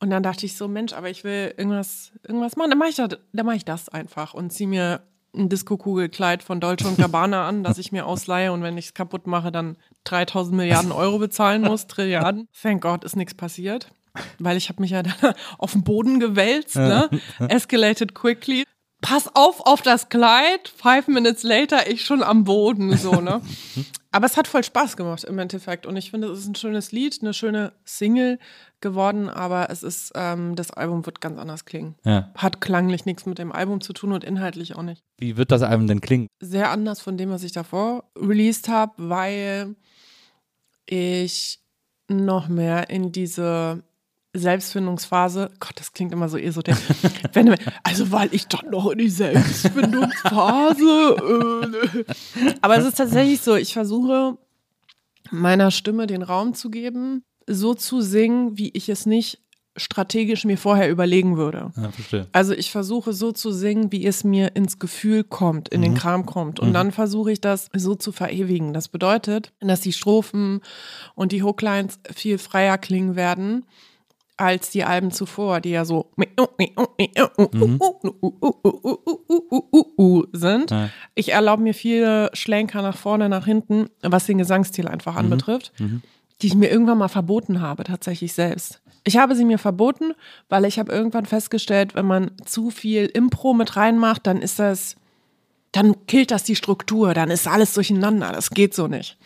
Und dann dachte ich so, Mensch, aber ich will irgendwas, irgendwas machen. Dann mache ich, das- dann mach ich das einfach und ziehe mir ein Disco-Kugelkleid von Dolce und Gabbana an, das ich mir ausleihe und wenn ich es kaputt mache, dann 3000 Milliarden Euro bezahlen muss, Trilliarden. Thank God ist nichts passiert, weil ich habe mich ja dann auf den Boden gewälzt, ne? Escalated quickly. Pass auf auf das Kleid. Five minutes later, ich schon am Boden, so, ne? Aber es hat voll Spaß gemacht im Endeffekt. Und ich finde, es ist ein schönes Lied, eine schöne Single geworden, aber es ist, ähm, das Album wird ganz anders klingen. Ja. Hat klanglich nichts mit dem Album zu tun und inhaltlich auch nicht. Wie wird das Album denn klingen? Sehr anders von dem, was ich davor released habe, weil ich noch mehr in diese Selbstfindungsphase, Gott, das klingt immer so esoterisch. Wenn, also, weil ich dann noch in die Selbstfindungsphase. Äh, aber es ist tatsächlich so, ich versuche meiner Stimme den Raum zu geben, so zu singen, wie ich es nicht strategisch mir vorher überlegen würde. Ja, verstehe. Also ich versuche so zu singen, wie es mir ins Gefühl kommt, in den Kram kommt. Und dann versuche ich das so zu verewigen. Das bedeutet, dass die Strophen und die Hooklines viel freier klingen werden als die Alben zuvor, die ja so sind. Ja. Ich erlaube mir viele Schlenker nach vorne, nach hinten, was den Gesangsstil einfach anbetrifft, die ich mir irgendwann mal verboten habe, tatsächlich selbst. Ich habe sie mir verboten, weil ich habe irgendwann festgestellt, wenn man zu viel Impro mit reinmacht, dann ist das, dann killt das die Struktur, dann ist alles durcheinander. Das geht so nicht.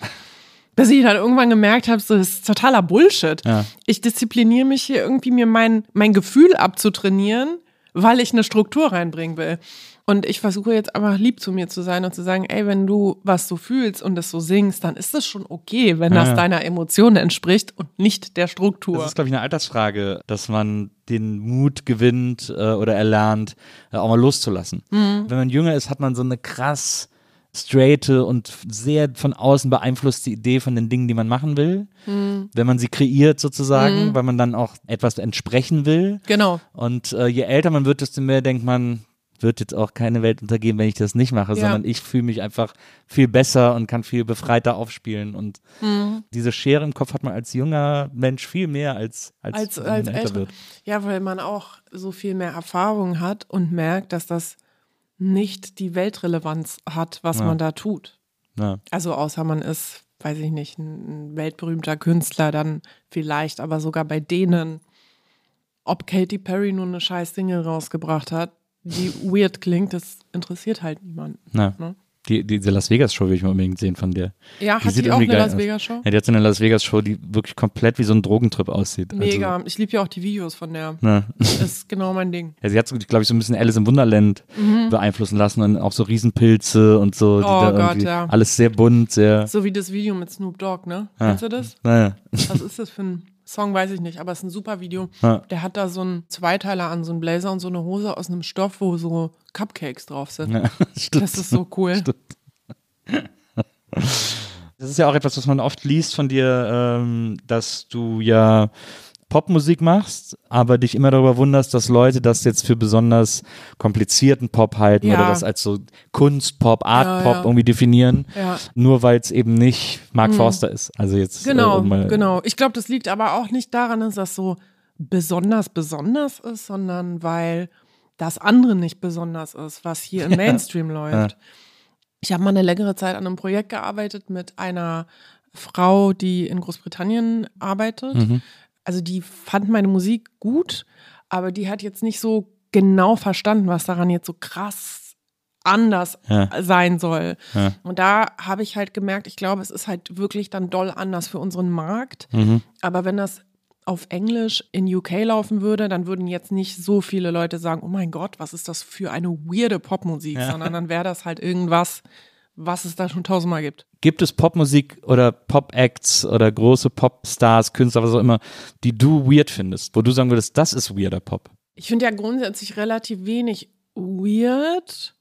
Bis ich dann irgendwann gemerkt habe, so, das ist totaler Bullshit. Ja. Ich diszipliniere mich hier irgendwie, mir mein, mein Gefühl abzutrainieren, weil ich eine Struktur reinbringen will. Und ich versuche jetzt einfach lieb zu mir zu sein und zu sagen, ey, wenn du was so fühlst und es so singst, dann ist das schon okay, wenn das Ja. deiner Emotion entspricht und nicht der Struktur. Das ist, glaube ich, eine Altersfrage, dass man den Mut gewinnt äh, oder erlernt, äh, auch mal loszulassen. Mhm. Wenn man jünger ist, hat man so eine krass straighte und sehr von außen beeinflusste Idee von den Dingen, die man machen will. Mhm. Wenn man sie kreiert sozusagen, weil man dann auch etwas entsprechen will. Genau. Und äh, je älter man wird, desto mehr denkt man, wird jetzt auch keine Welt untergehen, wenn ich das nicht mache, Ja. sondern ich fühle mich einfach viel besser und kann viel befreiter aufspielen. Und Mhm. diese Schere im Kopf hat man als junger Mensch viel mehr als als, als, als älter. wird. Ja, weil man auch so viel mehr Erfahrung hat und merkt, dass das nicht die Weltrelevanz hat, was Ja. man da tut. Ja. Also außer man ist, weiß ich nicht, ein, weltberühmter Künstler, dann vielleicht, aber sogar bei denen, ob Katy Perry nur eine scheiß Single rausgebracht hat, die weird klingt, das interessiert halt niemanden. Ne? Die, diese Las Vegas Show will ich mal unbedingt sehen von dir. Ja, Die hat sieht die auch eine Las aus. Vegas Show? Ja, die hat so eine Las Vegas Show, die wirklich komplett wie so ein Drogentrip aussieht. Mega. Ich liebe ja auch die Videos von der. Also, na. Das ist genau mein Ding. Ja, sie hat, so, glaube ich, so ein bisschen Alice im Wunderland beeinflussen lassen und auch so Riesenpilze und so. die Mhm. Oh Gott, ja. Alles sehr bunt, sehr. So wie das Video mit Snoop Dogg, ne? Ah. Kennst du das? Naja. Was ist das für ein Song weiß ich nicht, aber es ist ein super Video. Ja. Der hat da so einen Zweiteiler an, so einen Blazer und so eine Hose aus einem Stoff, wo so Cupcakes drauf sind. Ja, stimmt. Das ist so cool. Das ist ja auch etwas, was man oft liest von dir, ähm, dass du ja Popmusik machst, aber dich immer darüber wunderst, dass Leute das jetzt für besonders komplizierten Pop halten Ja. oder das als so Kunstpop, Artpop Ja, ja. irgendwie definieren, nur weil es eben nicht Mark Forster ist. Also jetzt Genau, äh, mal- genau. Ich glaube, das liegt aber auch nicht daran, dass das so besonders besonders ist, sondern weil das andere nicht besonders ist, was hier im Mainstream läuft. Ich habe mal eine längere Zeit an einem Projekt gearbeitet mit einer Frau, die in Großbritannien arbeitet. Mhm. Also die fand meine Musik gut, aber die hat jetzt nicht so genau verstanden, was daran jetzt so krass anders Ja. sein soll. Ja. Und da habe ich halt gemerkt, ich glaube, es ist halt wirklich dann doll anders für unseren Markt. Mhm. Aber wenn das auf Englisch in UK laufen würde, dann würden jetzt nicht so viele Leute sagen, oh mein Gott, was ist das für eine weirde Popmusik, sondern dann wäre das halt irgendwas, was es da schon tausendmal gibt. Gibt es Popmusik oder Pop-Acts oder große Popstars, Künstler, was auch immer, die du weird findest, wo du sagen würdest, das ist weirder Pop? Ich finde ja grundsätzlich relativ wenig weird.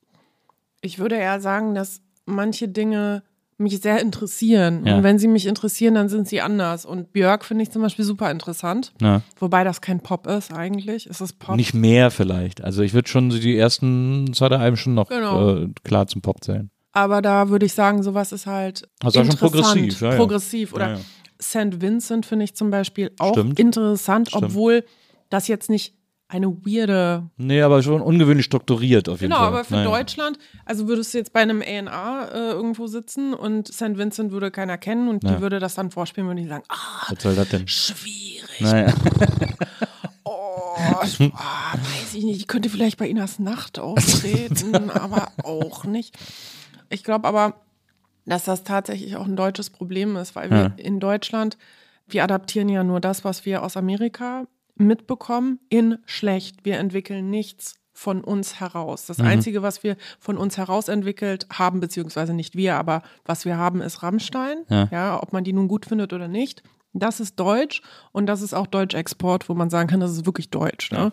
Ich würde eher sagen, dass manche Dinge mich sehr interessieren. Ja. Und wenn sie mich interessieren, dann sind sie anders. Und Björk finde ich zum Beispiel super interessant. Ja. Wobei das kein Pop ist eigentlich. Es ist Pop. Nicht mehr vielleicht. Also ich würde schon die ersten zwei, drei Alben schon noch Genau. äh, klar zum Pop zählen. Aber da würde ich sagen, sowas ist halt Also auch schon interessant, progressiv, ja, ja. progressiv. Oder Ja. St. Vincent finde ich zum Beispiel auch Stimmt. interessant, Stimmt. obwohl das jetzt nicht eine weirde Nee, aber schon ungewöhnlich strukturiert auf jeden Genau, Fall. aber für Naja. Deutschland, also würdest du jetzt bei einem A&A äh, irgendwo sitzen und St. Vincent würde keiner kennen und Ja. die würde das dann vorspielen, würden die sagen, ah, Was soll das denn? schwierig, Naja. oh, ich, ah, weiß ich nicht, ich könnte vielleicht bei Inas Nacht auftreten, aber auch nicht. Ich glaube aber, dass das tatsächlich auch ein deutsches Problem ist, weil wir Ja. in Deutschland, wir adaptieren ja nur das, was wir aus Amerika mitbekommen, in schlecht. Wir entwickeln nichts von uns heraus. Das Einzige, was wir von uns heraus entwickelt haben, beziehungsweise nicht wir, aber was wir haben, ist Rammstein. Ja. ob man die nun gut findet oder nicht. Das ist Deutsch und das ist auch Deutsch-Export, wo man sagen kann, das ist wirklich Deutsch. Ne?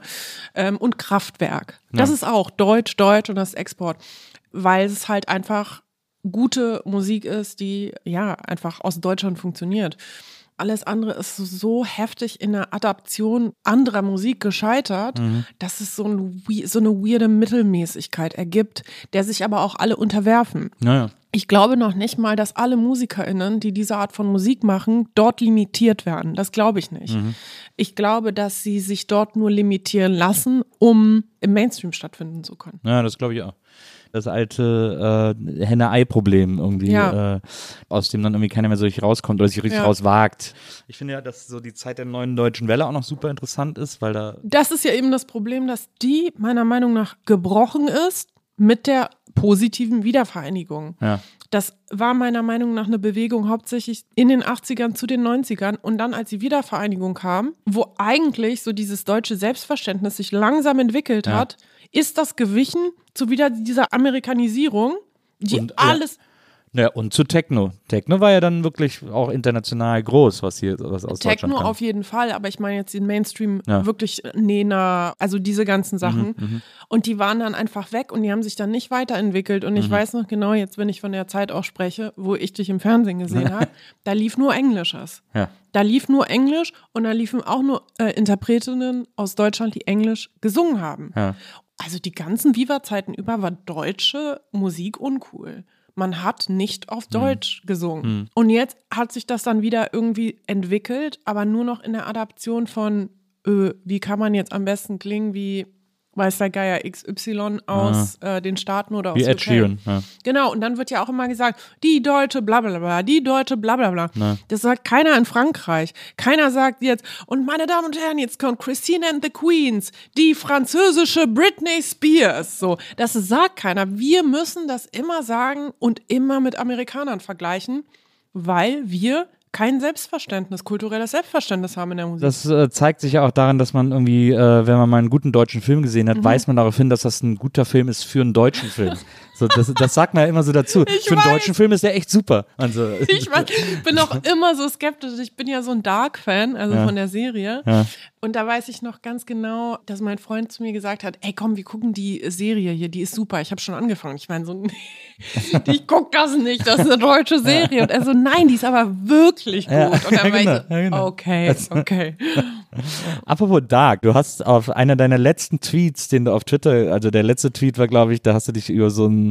Ähm, und Kraftwerk. Das Ja. ist auch Deutsch, Deutsch und das ist Export. Weil es halt einfach gute Musik ist, die ja einfach aus Deutschland funktioniert. Alles andere ist so- heftig in der Adaption anderer Musik gescheitert, dass es so, ein, so eine weirde Mittelmäßigkeit ergibt, der sich aber auch alle unterwerfen. Naja. Ich glaube noch nicht mal, dass alle MusikerInnen, die diese Art von Musik machen, dort limitiert werden. Das glaube ich nicht. Ich glaube, dass sie sich dort nur limitieren lassen, um im Mainstream stattfinden zu können. Ja, das glaube ich auch. Das alte äh, Henne-Ei-Problem irgendwie, Ja. äh, aus dem dann irgendwie keiner mehr so richtig rauskommt oder sich richtig Ja. rauswagt. Ich finde ja, dass so die Zeit der neuen deutschen Welle auch noch super interessant ist, weil da Das ist ja eben das Problem, dass die meiner Meinung nach gebrochen ist mit der positiven Wiedervereinigung. Ja. Das war meiner Meinung nach eine Bewegung hauptsächlich in den 80ern zu den 90ern und dann, als die Wiedervereinigung kam, wo eigentlich so dieses deutsche Selbstverständnis sich langsam entwickelt Ja. hat, ist das gewichen zu wieder dieser Amerikanisierung, die Und, alles, Ja, und zu Techno. Techno war ja dann wirklich auch international groß, was hier was aus Deutschland Techno kam. auf jeden Fall, aber ich meine jetzt den Mainstream Ja. Mhm, wirklich Nena, also diese ganzen Sachen. Und die waren dann einfach weg und die haben sich dann nicht weiterentwickelt. Und Mhm. ich weiß noch genau, jetzt wenn ich von der Zeit auch spreche, wo ich dich im Fernsehen gesehen habe, da lief nur Englisches. Ja. Da lief nur Englisch und da liefen auch nur äh, Interpretinnen aus Deutschland, die Englisch gesungen haben. Ja. Also die ganzen Viva-Zeiten über war deutsche Musik uncool. Man hat nicht auf Deutsch gesungen. Und jetzt hat sich das dann wieder irgendwie entwickelt, aber nur noch in der Adaption von, äh, wie kann man jetzt am besten klingen wie weiß der Geier XY aus äh, den Staaten oder aus Wie Ed. Sheeran. Ja. Genau, und dann wird ja auch immer gesagt, die deutsche blablabla, die deutsche blablabla. Na. Das sagt keiner in Frankreich. Keiner sagt jetzt, und meine Damen und Herren, jetzt kommt Christine and the Queens, die französische Britney Spears. So, das sagt keiner. Wir müssen das immer sagen und immer mit Amerikanern vergleichen, weil wir kein Selbstverständnis, kulturelles Selbstverständnis haben in der Musik. Das äh, zeigt sich ja auch daran, dass man irgendwie, äh, wenn man mal einen guten deutschen Film gesehen hat, Mhm. weiß man darauf hin, dass das ein guter Film ist für einen deutschen Film. So, das, das sagt man ja immer so dazu. Ich Für einen weiß. deutschen Film ist der echt super. Also, Ich weiß, bin auch immer so skeptisch. Ich bin ja so ein Dark-Fan, also Ja. von der Serie. Ja. Und da weiß ich noch ganz genau, dass mein Freund zu mir gesagt hat, ey komm, wir gucken die Serie hier, die ist super. Ich habe schon angefangen. Ich meine so, ich guck das nicht, das ist eine deutsche Serie. Und er so, nein, die ist aber wirklich gut. Ja, Und dann war genau, ich so, ja, genau. okay, okay. Apropos Dark, du hast auf einer deiner letzten Tweets, den du auf Twitter, also der letzte Tweet war, glaube ich, da hast du dich über so ein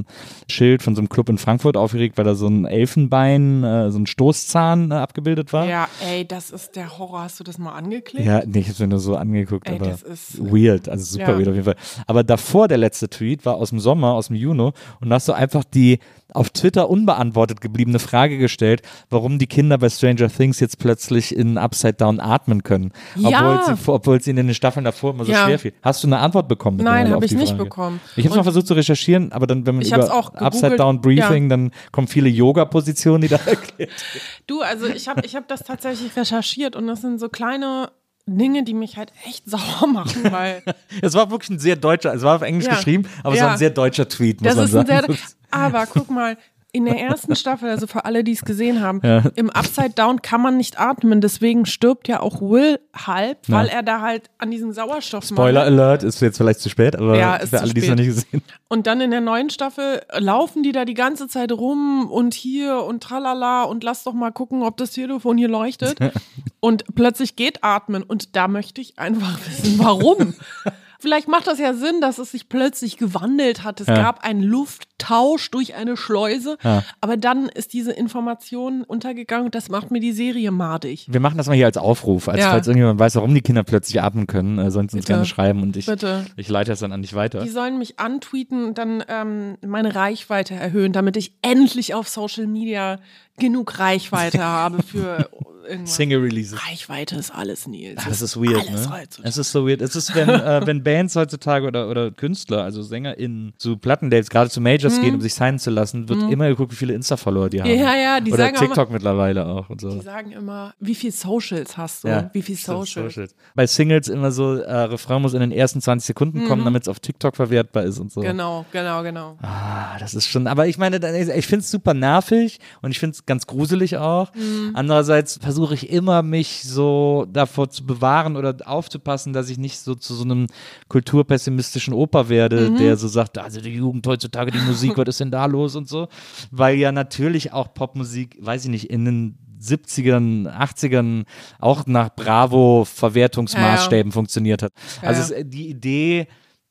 Schild von so einem Club in Frankfurt aufgeregt, weil da so ein Elfenbein, äh, so ein Stoßzahn äh, abgebildet war. Ja, ey, das ist der Horror. Hast du das mal angeklickt? Ja, nee, ich hab's mir nur so angeguckt, Ey, aber das ist- weird, also super Ja. weird auf jeden Fall. Aber davor der letzte Tweet war aus dem Sommer, aus dem Juni und da hast du einfach die auf Twitter unbeantwortet gebliebene Frage gestellt, warum die Kinder bei Stranger Things jetzt plötzlich in Upside Down atmen können, Ja. obwohl, sie, obwohl es ihnen in den Staffeln davor immer so Ja. schwer fiel. Hast du eine Antwort bekommen? Nein, habe ich die nicht Frage? bekommen. Ich habe Und- mal versucht zu recherchieren, aber dann, wenn man Ich hab's über auch Upside gegoogelt, Down Briefing, ja. dann kommen viele Yoga-Positionen, die da erklärt Du, also ich habe ich hab das tatsächlich recherchiert und das sind so kleine Dinge, die mich halt echt sauer machen, weil Es war wirklich ein sehr deutscher, es war auf Englisch Ja. geschrieben, aber es Ja. war ein sehr deutscher Tweet, muss das man ist ein sagen. sehr. Aber guck mal, in der ersten Staffel, also für alle, die es gesehen haben, Ja. im Upside Down kann man nicht atmen, deswegen stirbt ja auch Will halb, weil Ja. er da halt an diesem Sauerstoff Spoiler Alert, ist jetzt vielleicht zu spät, aber Ja, für alle, die es noch nicht gesehen Und dann in der neuen Staffel laufen die da die ganze Zeit rum und hier und tralala und lass doch mal gucken, ob das Telefon hier leuchtet. und plötzlich geht Atmen und da möchte ich einfach wissen, warum. Vielleicht macht das ja Sinn, dass es sich plötzlich gewandelt hat. Es Ja. gab einen Lufttausch durch eine Schleuse, Ja. aber dann ist diese Information untergegangen und das macht mir die Serie madig. Wir machen das mal hier als Aufruf, als Ja. falls irgendjemand weiß, warum die Kinder plötzlich atmen können, äh, sollen sie uns gerne schreiben und ich, Bitte. ich leite das dann an dich weiter. Die sollen mich antweeten und dann ähm, meine Reichweite erhöhen, damit ich endlich auf Social Media genug Reichweite habe für irgendwas. Single Releases. Reichweite ist alles, Nils. Das ist weird, alles ne? heutzutage. Es ist so weird. Es ist, wenn, äh, wenn Bands heutzutage oder, oder Künstler, also SängerInnen, zu Plattendates, gerade zu Majors gehen, um sich signen zu lassen, wird immer geguckt, wie viele Insta-Follower die haben. Mhm. Ja, ja, die oder sagen TikTok mittlerweile auch und so. Die sagen immer, wie viel Socials hast du? Ja, wie viel stimmt, Socials? Bei Singles immer so, äh, Refrain muss in den ersten 20 Sekunden kommen, damit es auf TikTok verwertbar ist und so. Mhm. Genau, genau, genau. Ah, das ist schon, aber ich meine, ich finde es super nervig und ich finde es ganz gruselig auch. Mhm. Andererseits versuche ich immer, mich so davor zu bewahren oder aufzupassen, dass ich nicht so zu so einem kulturpessimistischen Opa werde, Mhm. der so sagt, also die Jugend heutzutage, die Musik, was ist denn da los und so. Weil ja natürlich auch Popmusik, weiß ich nicht, in den 70ern, 80ern auch nach Bravo-Verwertungsmaßstäben funktioniert hat. Ja, also ja. die Idee,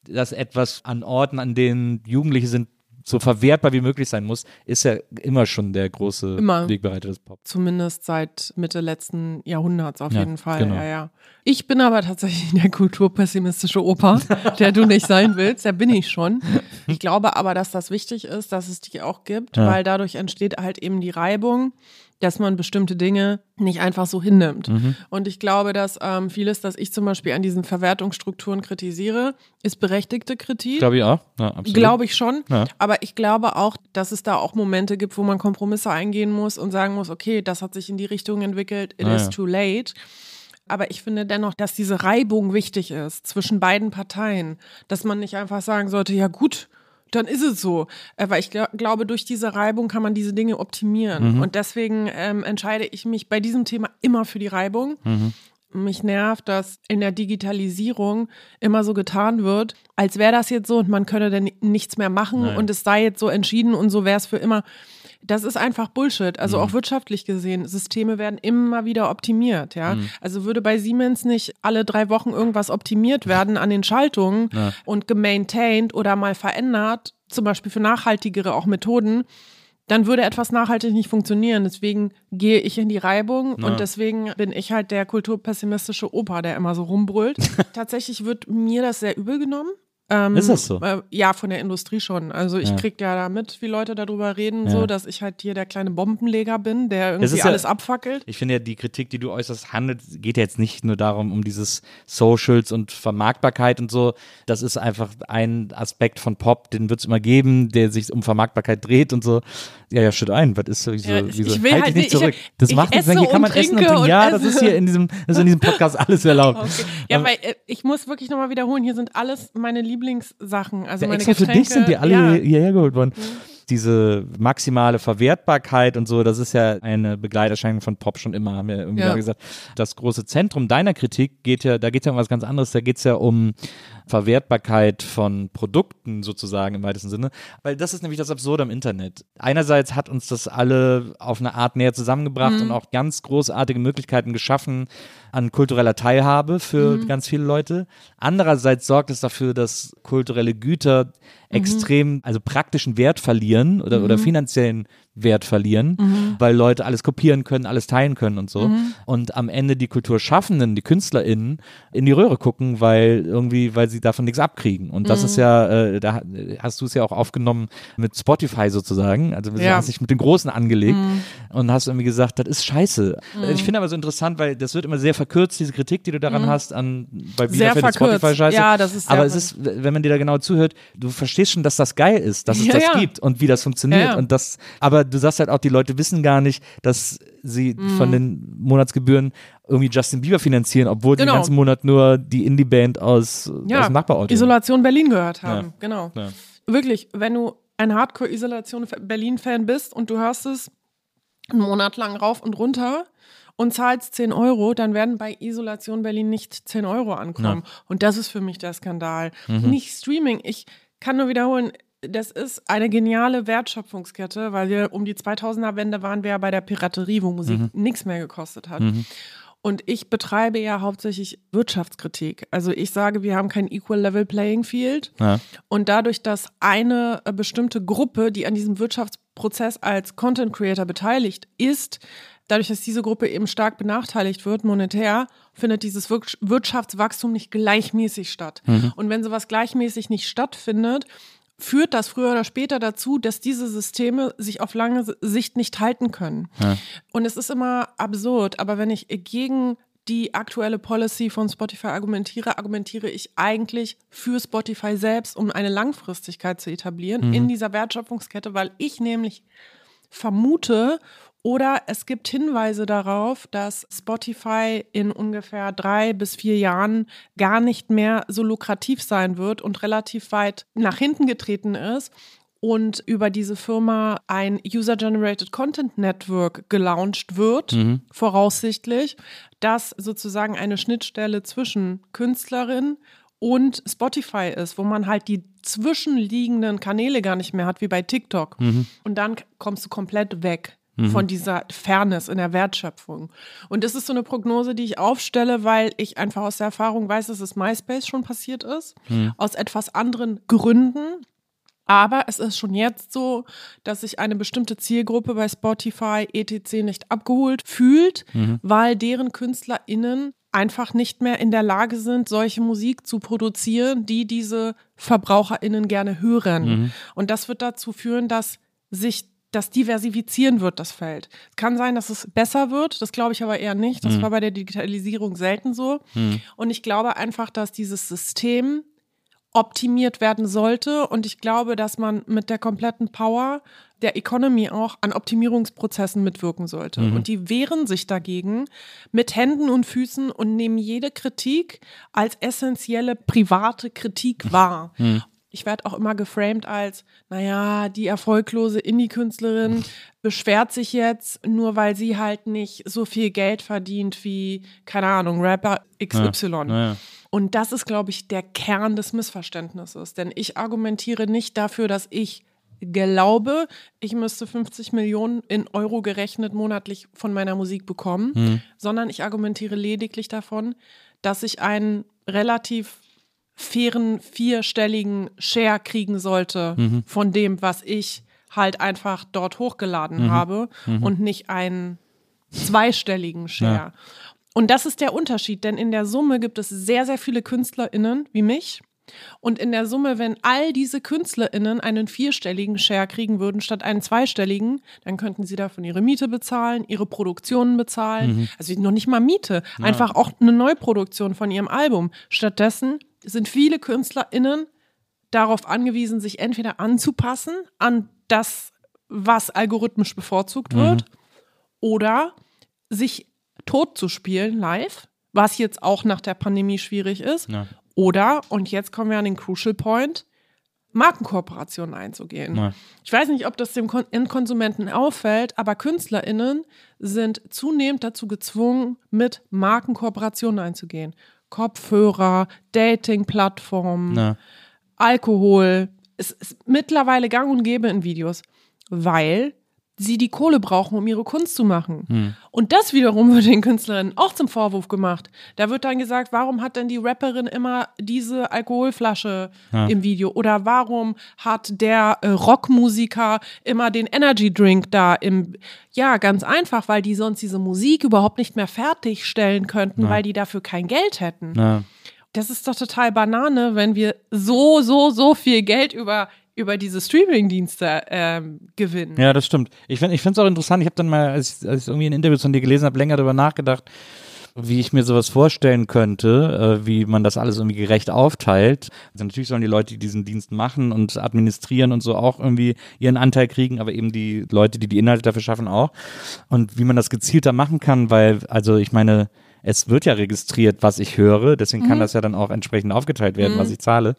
dass etwas an Orten, an denen Jugendliche sind, so verwertbar wie möglich sein muss, ist ja immer schon der große Immer. Wegbereiter des Pop. Zumindest seit Mitte letzten Jahrhunderts auf Ja, jeden Fall. genau. Ja, ja. Ich bin aber tatsächlich der kulturpessimistische Opa, der du nicht sein willst. Der bin ich schon. Ich glaube aber, dass das wichtig ist, dass es die auch gibt, weil dadurch entsteht halt eben die Reibung, dass man bestimmte Dinge nicht einfach so hinnimmt. Mhm. Und ich glaube, dass ähm, vieles, das ich zum Beispiel an diesen Verwertungsstrukturen kritisiere, ist berechtigte Kritik. Glaube ich auch. Ja, absolut. Glaube ich schon. Ja. Aber ich glaube auch, dass es da auch Momente gibt, wo man Kompromisse eingehen muss und sagen muss, okay, das hat sich in die Richtung entwickelt, it Ah, is ja. too late. Aber ich finde dennoch, dass diese Reibung wichtig ist zwischen beiden Parteien. Dass man nicht einfach sagen sollte, ja gut, dann ist es so. Äh, Weil ich gl glaube, durch diese Reibung kann man diese Dinge optimieren. Mhm. Und deswegen ähm, entscheide ich mich bei diesem Thema immer für die Reibung. Mhm. Mich nervt, dass in der Digitalisierung immer so getan wird, als wäre das jetzt so und man könne dann nichts mehr machen Nein. und es sei jetzt so entschieden und so wäre es für immer. Das ist einfach Bullshit. Mhm. Also auch wirtschaftlich gesehen, Systeme werden immer wieder optimiert, ja. Mhm. Also würde bei Siemens nicht alle drei Wochen irgendwas optimiert werden an den Schaltungen Ja. und gemaintained oder mal verändert, zum Beispiel für nachhaltigere auch Methoden, dann würde etwas nachhaltig nicht funktionieren. Deswegen gehe ich in die Reibung Ja. und deswegen bin ich halt der kulturpessimistische Opa, der immer so rumbrüllt. Tatsächlich wird mir das sehr übel genommen. Ähm, Ist das so? Äh, ja, von der Industrie schon. Also ich Ja. krieg ja da mit, wie Leute darüber reden, Ja. so, dass ich halt hier der kleine Bombenleger bin, der irgendwie ja- alles abfackelt. Ich finde ja, die Kritik, die du äußerst, handelt, geht ja jetzt nicht nur darum, um dieses Socials und Vermarktbarkeit und so. Das ist einfach ein Aspekt von Pop, den wird es immer geben, der sich um Vermarktbarkeit dreht und so. Ja, ja, shit ein. Was ist so? Ja, ich- ich will halt halt nicht nicht- zurück. ich- das ich macht nichts, hier kann man essen und trinke trinken. Ja, das esse. ist hier in diesem, das ist in diesem Podcast alles erlaubt. Okay. Ja, weil äh, ich muss wirklich nochmal wiederholen, hier sind alles meine Lieblingssachen. Also Ja, meine extra für Getränke, dich sind die alle ja. hierher geholt worden. Diese maximale Verwertbarkeit und so, das ist ja eine Begleiterscheinung von Pop schon immer, haben wir irgendwie Ja. gesagt. Das große Zentrum deiner Kritik geht ja, da geht es ja um was ganz anderes, da geht es ja um Verwertbarkeit von Produkten sozusagen im weitesten Sinne. Weil das ist nämlich das Absurde am Internet. Einerseits hat uns das alle auf eine Art näher zusammengebracht und auch ganz großartige Möglichkeiten geschaffen an kultureller Teilhabe für ganz viele Leute. Andererseits sorgt es dafür, dass kulturelle Güter extrem, also praktischen Wert verlieren oder, oder finanziellen Wert verlieren, weil Leute alles kopieren können, alles teilen können und so. Und am Ende die Kulturschaffenden, die KünstlerInnen in die Röhre gucken, weil irgendwie, weil sie davon nichts abkriegen. Und das ist ja, äh, da hast du es ja auch aufgenommen mit Spotify sozusagen. Also du Ja. hast dich mit den Großen angelegt und hast irgendwie gesagt, das ist scheiße. Ich finde aber so interessant, weil das wird immer sehr verkürzt, diese Kritik, die du daran hast, an bei Sehr Bielefeld verkürzt. Spotify scheiße. Ja, das ist sehr aber es ist, wenn man dir da genau zuhört, du verstehst schon, dass das geil ist, dass es Ja, das ja. gibt und wie das funktioniert. Und das, aber du sagst halt auch, die Leute wissen gar nicht, dass sie Mhm. von den Monatsgebühren irgendwie Justin Bieber finanzieren, obwohl die Genau. den ganzen Monat nur die Indie-Band aus, ja, aus dem Nachbarort. Isolation Berlin gehört haben. Genau. Ja. Wirklich, wenn du ein Hardcore-Isolation Berlin-Fan bist und du hörst es einen Monat lang rauf und runter und zahlst 10 Euro, dann werden bei Isolation Berlin nicht 10 Euro ankommen. Und das ist für mich der Skandal. Mhm. Nicht Streaming. Ich kann nur wiederholen, das ist eine geniale Wertschöpfungskette, weil wir um die 2000er-Wende waren wir ja bei der Piraterie, wo Musik Mhm. nichts mehr gekostet hat. Und ich betreibe ja hauptsächlich Wirtschaftskritik. Also ich sage, wir haben kein Equal Level Playing Field. Ja. Und dadurch, dass eine äh, bestimmte Gruppe, die an diesem Wirtschaftsprozess als Content Creator beteiligt ist, dadurch, dass diese Gruppe eben stark benachteiligt wird, monetär, findet dieses Wir Wirtschaftswachstum nicht gleichmäßig statt. Und wenn sowas gleichmäßig nicht stattfindet, führt das früher oder später dazu, dass diese Systeme sich auf lange Sicht nicht halten können. Und es ist immer absurd, aber wenn ich gegen die aktuelle Policy von Spotify argumentiere, argumentiere ich eigentlich für Spotify selbst, um eine Langfristigkeit zu etablieren in dieser Wertschöpfungskette, weil ich nämlich vermute oder es gibt Hinweise darauf, dass Spotify in ungefähr drei bis vier Jahren gar nicht mehr so lukrativ sein wird und relativ weit nach hinten getreten ist und über diese Firma ein User-Generated Content Network gelauncht wird, voraussichtlich, das sozusagen eine Schnittstelle zwischen Künstlerin und Spotify ist, wo man halt die zwischenliegenden Kanäle gar nicht mehr hat, wie bei TikTok. Und dann kommst du komplett weg von dieser Fairness in der Wertschöpfung. Und das ist so eine Prognose, die ich aufstelle, weil ich einfach aus der Erfahrung weiß, dass es MySpace schon passiert ist, aus etwas anderen Gründen. Aber es ist schon jetzt so, dass sich eine bestimmte Zielgruppe bei Spotify etc. nicht abgeholt fühlt, weil deren KünstlerInnen einfach nicht mehr in der Lage sind, solche Musik zu produzieren, die diese VerbraucherInnen gerne hören. Und das wird dazu führen, dass sich das diversifizieren wird, das Feld. Es kann sein, dass es besser wird, das glaube ich aber eher nicht. Das war bei der Digitalisierung selten so. Und ich glaube einfach, dass dieses System optimiert werden sollte. Und ich glaube, dass man mit der kompletten Power der Economy auch an Optimierungsprozessen mitwirken sollte. Und die wehren sich dagegen mit Händen und Füßen und nehmen jede Kritik als essentielle private Kritik wahr. Ich werde auch immer geframed als, naja, die erfolglose Indie-Künstlerin beschwert sich jetzt, nur weil sie halt nicht so viel Geld verdient wie, keine Ahnung, Rapper XY. Ja, ja. Und das ist, glaube ich, der Kern des Missverständnisses. Denn ich argumentiere nicht dafür, dass ich glaube, ich müsste 50 Millionen in Euro gerechnet monatlich von meiner Musik bekommen, sondern ich argumentiere lediglich davon, dass ich einen relativ fairen vierstelligen Share kriegen sollte von dem, was ich halt einfach dort hochgeladen habe und nicht einen zweistelligen Share. Und das ist der Unterschied, denn in der Summe gibt es sehr, sehr viele KünstlerInnen wie mich. Und in der Summe, wenn all diese KünstlerInnen einen vierstelligen Share kriegen würden statt einen zweistelligen, dann könnten sie davon ihre Miete bezahlen, ihre Produktionen bezahlen. Also noch nicht mal Miete, einfach auch eine Neuproduktion von ihrem Album. Stattdessen sind viele KünstlerInnen darauf angewiesen, sich entweder anzupassen an das, was algorithmisch bevorzugt wird, oder sich tot zu spielen live, was jetzt auch nach der Pandemie schwierig ist, Ja. Oder, und jetzt kommen wir an den Crucial Point, Markenkooperationen einzugehen. Ja. Ich weiß nicht, ob das dem Kon Endkonsumenten auffällt, aber KünstlerInnen sind zunehmend dazu gezwungen, mit Markenkooperationen einzugehen. Kopfhörer, Dating-Plattformen. Alkohol. Es ist mittlerweile gang und gäbe in Videos, weil sie die Kohle brauchen, um ihre Kunst zu machen. Und das wiederum wird den Künstlerinnen auch zum Vorwurf gemacht. Da wird dann gesagt, warum hat denn die Rapperin immer diese Alkoholflasche im Video? Oder warum hat der äh, Rockmusiker immer den Energy Drink da im. Ja, ganz einfach, weil die sonst diese Musik überhaupt nicht mehr fertigstellen könnten, weil die dafür kein Geld hätten. Ja. Das ist doch total Banane, wenn wir so, so, so viel Geld über, über diese Streaming-Dienste ähm, gewinnen. Ja, das stimmt. Ich finde es auch interessant. Ich habe dann mal, als ich, als ich irgendwie ein Interview von dir gelesen habe, länger darüber nachgedacht, wie ich mir sowas vorstellen könnte, äh, wie man das alles irgendwie gerecht aufteilt. Also natürlich sollen die Leute, die diesen Dienst machen und administrieren und so auch irgendwie ihren Anteil kriegen, aber eben die Leute, die die Inhalte dafür schaffen auch. Und wie man das gezielter machen kann, weil, also ich meine, es wird ja registriert, was ich höre, deswegen kann das ja dann auch entsprechend aufgeteilt werden, was ich zahle.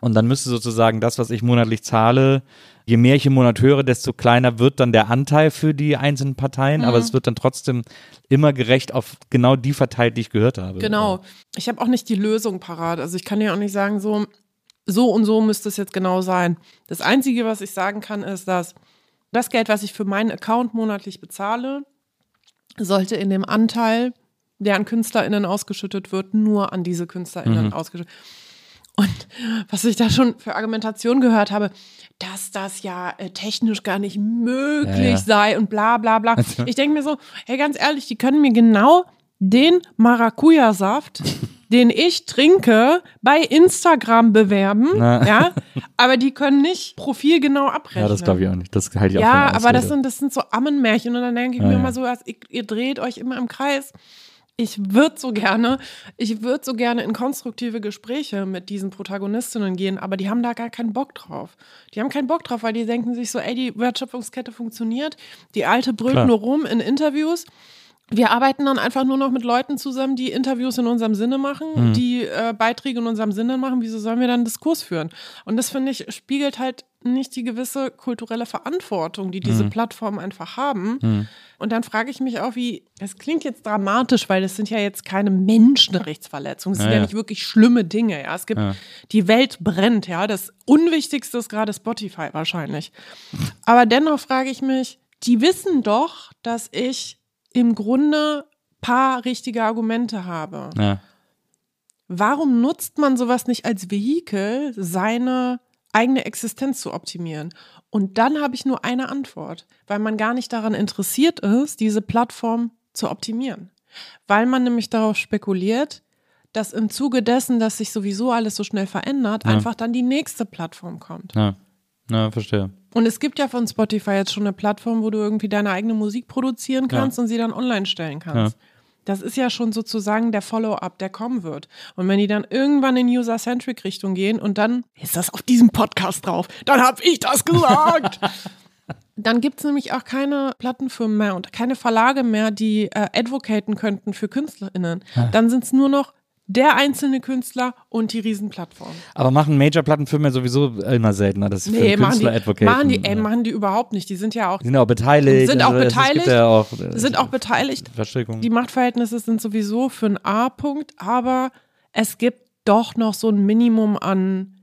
Und dann müsste sozusagen das, was ich monatlich zahle, je mehr ich im Monat höre, desto kleiner wird dann der Anteil für die einzelnen Parteien, aber es wird dann trotzdem immer gerecht auf genau die verteilt, die ich gehört habe. Genau. Ich habe auch nicht die Lösung parat. Also ich kann ja auch nicht sagen, so, so und so müsste es jetzt genau sein. Das Einzige, was ich sagen kann, ist, dass das Geld, was ich für meinen Account monatlich bezahle, sollte in dem Anteil, der an KünstlerInnen ausgeschüttet wird, nur an diese KünstlerInnen ausgeschüttet. Und was ich da schon für Argumentation gehört habe, dass das ja äh, technisch gar nicht möglich Ja, ja. sei und bla bla bla. Ich denke mir so, hey, ganz ehrlich, die können mir genau den Maracuja-Saft, den ich trinke, bei Instagram bewerben, Na. ja, aber die können nicht profilgenau abrechnen. Ja, das glaube ich auch nicht. Das halte ich auch Ja, aber das sind, das sind so Ammenmärchen. Und dann denke ich Ja, mir immer so, ihr dreht euch immer im Kreis. Ich würde so gerne, ich würde so gerne in konstruktive Gespräche mit diesen Protagonistinnen gehen, aber die haben da gar keinen Bock drauf. Die haben keinen Bock drauf, weil die denken sich so, ey, die Wertschöpfungskette funktioniert. Die alte brüllt Klar. nur rum in Interviews. Wir arbeiten dann einfach nur noch mit Leuten zusammen, die Interviews in unserem Sinne machen, Mhm. die äh, Beiträge in unserem Sinne machen. Wieso sollen wir dann einen Diskurs führen? Und das finde ich spiegelt halt nicht die gewisse kulturelle Verantwortung, die Mhm. diese Plattformen einfach haben. Und dann frage ich mich auch, wie, das klingt jetzt dramatisch, weil das sind ja jetzt keine Menschenrechtsverletzungen, das sind Ja, ja, ja. nicht wirklich schlimme Dinge. Ja, es gibt, Ja. die Welt brennt, ja. Das Unwichtigste ist gerade Spotify wahrscheinlich. Aber dennoch frage ich mich, die wissen doch, dass ich im Grunde paar richtige Argumente habe. Ja. Warum nutzt man sowas nicht als Vehikel, seine eigene Existenz zu optimieren? Und dann habe ich nur eine Antwort, weil man gar nicht daran interessiert ist, diese Plattform zu optimieren. Weil man nämlich darauf spekuliert, dass im Zuge dessen, dass sich sowieso alles so schnell verändert, einfach dann die nächste Plattform kommt. Ja. Ja, verstehe. Und es gibt ja von Spotify jetzt schon eine Plattform, wo du irgendwie deine eigene Musik produzieren kannst und sie dann online stellen kannst. Das ist ja schon sozusagen der Follow-up, der kommen wird. Und wenn die dann irgendwann in User-Centric-Richtung gehen und dann ist das auf diesem Podcast drauf, dann habe ich das gesagt. dann gibt es nämlich auch keine Plattenfirmen mehr und keine Verlage mehr, die äh, advocaten könnten für KünstlerInnen. Dann sind es nur noch der einzelne Künstler und die Riesenplattform. Aber machen Major-Plattenfirmen ja sowieso immer seltener, dass sie für Nee, machen Künstler die, advocaten. machen die, ey, machen die überhaupt nicht. Die sind ja auch sind auch beteiligt. Sind auch also beteiligt, ja auch, äh, sind auch beteiligt. Die Machtverhältnisse sind sowieso für einen A-Punkt, aber es gibt doch noch so ein Minimum an,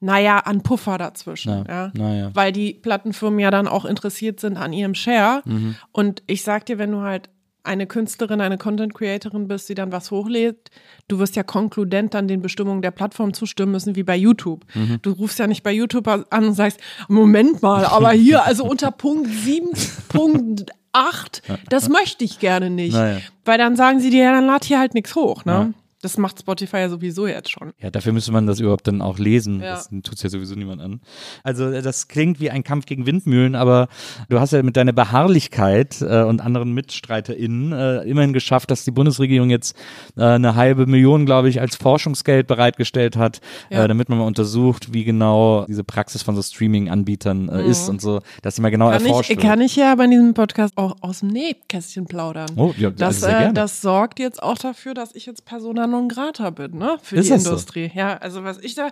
naja, an Puffer dazwischen. Ja, Ja, naja. Weil die Plattenfirmen ja dann auch interessiert sind an ihrem Share. Mhm. Und ich sag dir, wenn du halt eine Künstlerin, eine Content Creatorin bist, die dann was hochlädt, du wirst ja konkludent dann den Bestimmungen der Plattform zustimmen müssen, wie bei YouTube. Mhm. Du rufst ja nicht bei YouTube an und sagst, Moment mal, aber hier, also unter Punkt 7.8, das möchte ich gerne nicht. Naja. Weil dann sagen sie dir, ja, dann lad hier halt nichts hoch, ne? Ja. Das macht Spotify ja sowieso jetzt schon. Ja, dafür müsste man das überhaupt dann auch lesen. Ja. Das tut ja sowieso niemand an. Also äh, das klingt wie ein Kampf gegen Windmühlen, aber du hast ja mit deiner Beharrlichkeit äh, und anderen MitstreiterInnen äh, immerhin geschafft, dass die Bundesregierung jetzt äh, eine halbe Million, glaube ich, als Forschungsgeld bereitgestellt hat, Ja. äh, damit man mal untersucht, wie genau diese Praxis von so Streaming-Anbietern äh, ist und so, dass sie mal genau Mhm. Kann erforscht ich, wird. kann ich ja bei diesem Podcast auch aus dem Nähkästchen plaudern. Oh, ja, das, also sehr äh, gerne. das sorgt jetzt auch dafür, dass ich jetzt Persona non grata bin, ne? Für Ist die das so? Industrie. Ja, also was ich da,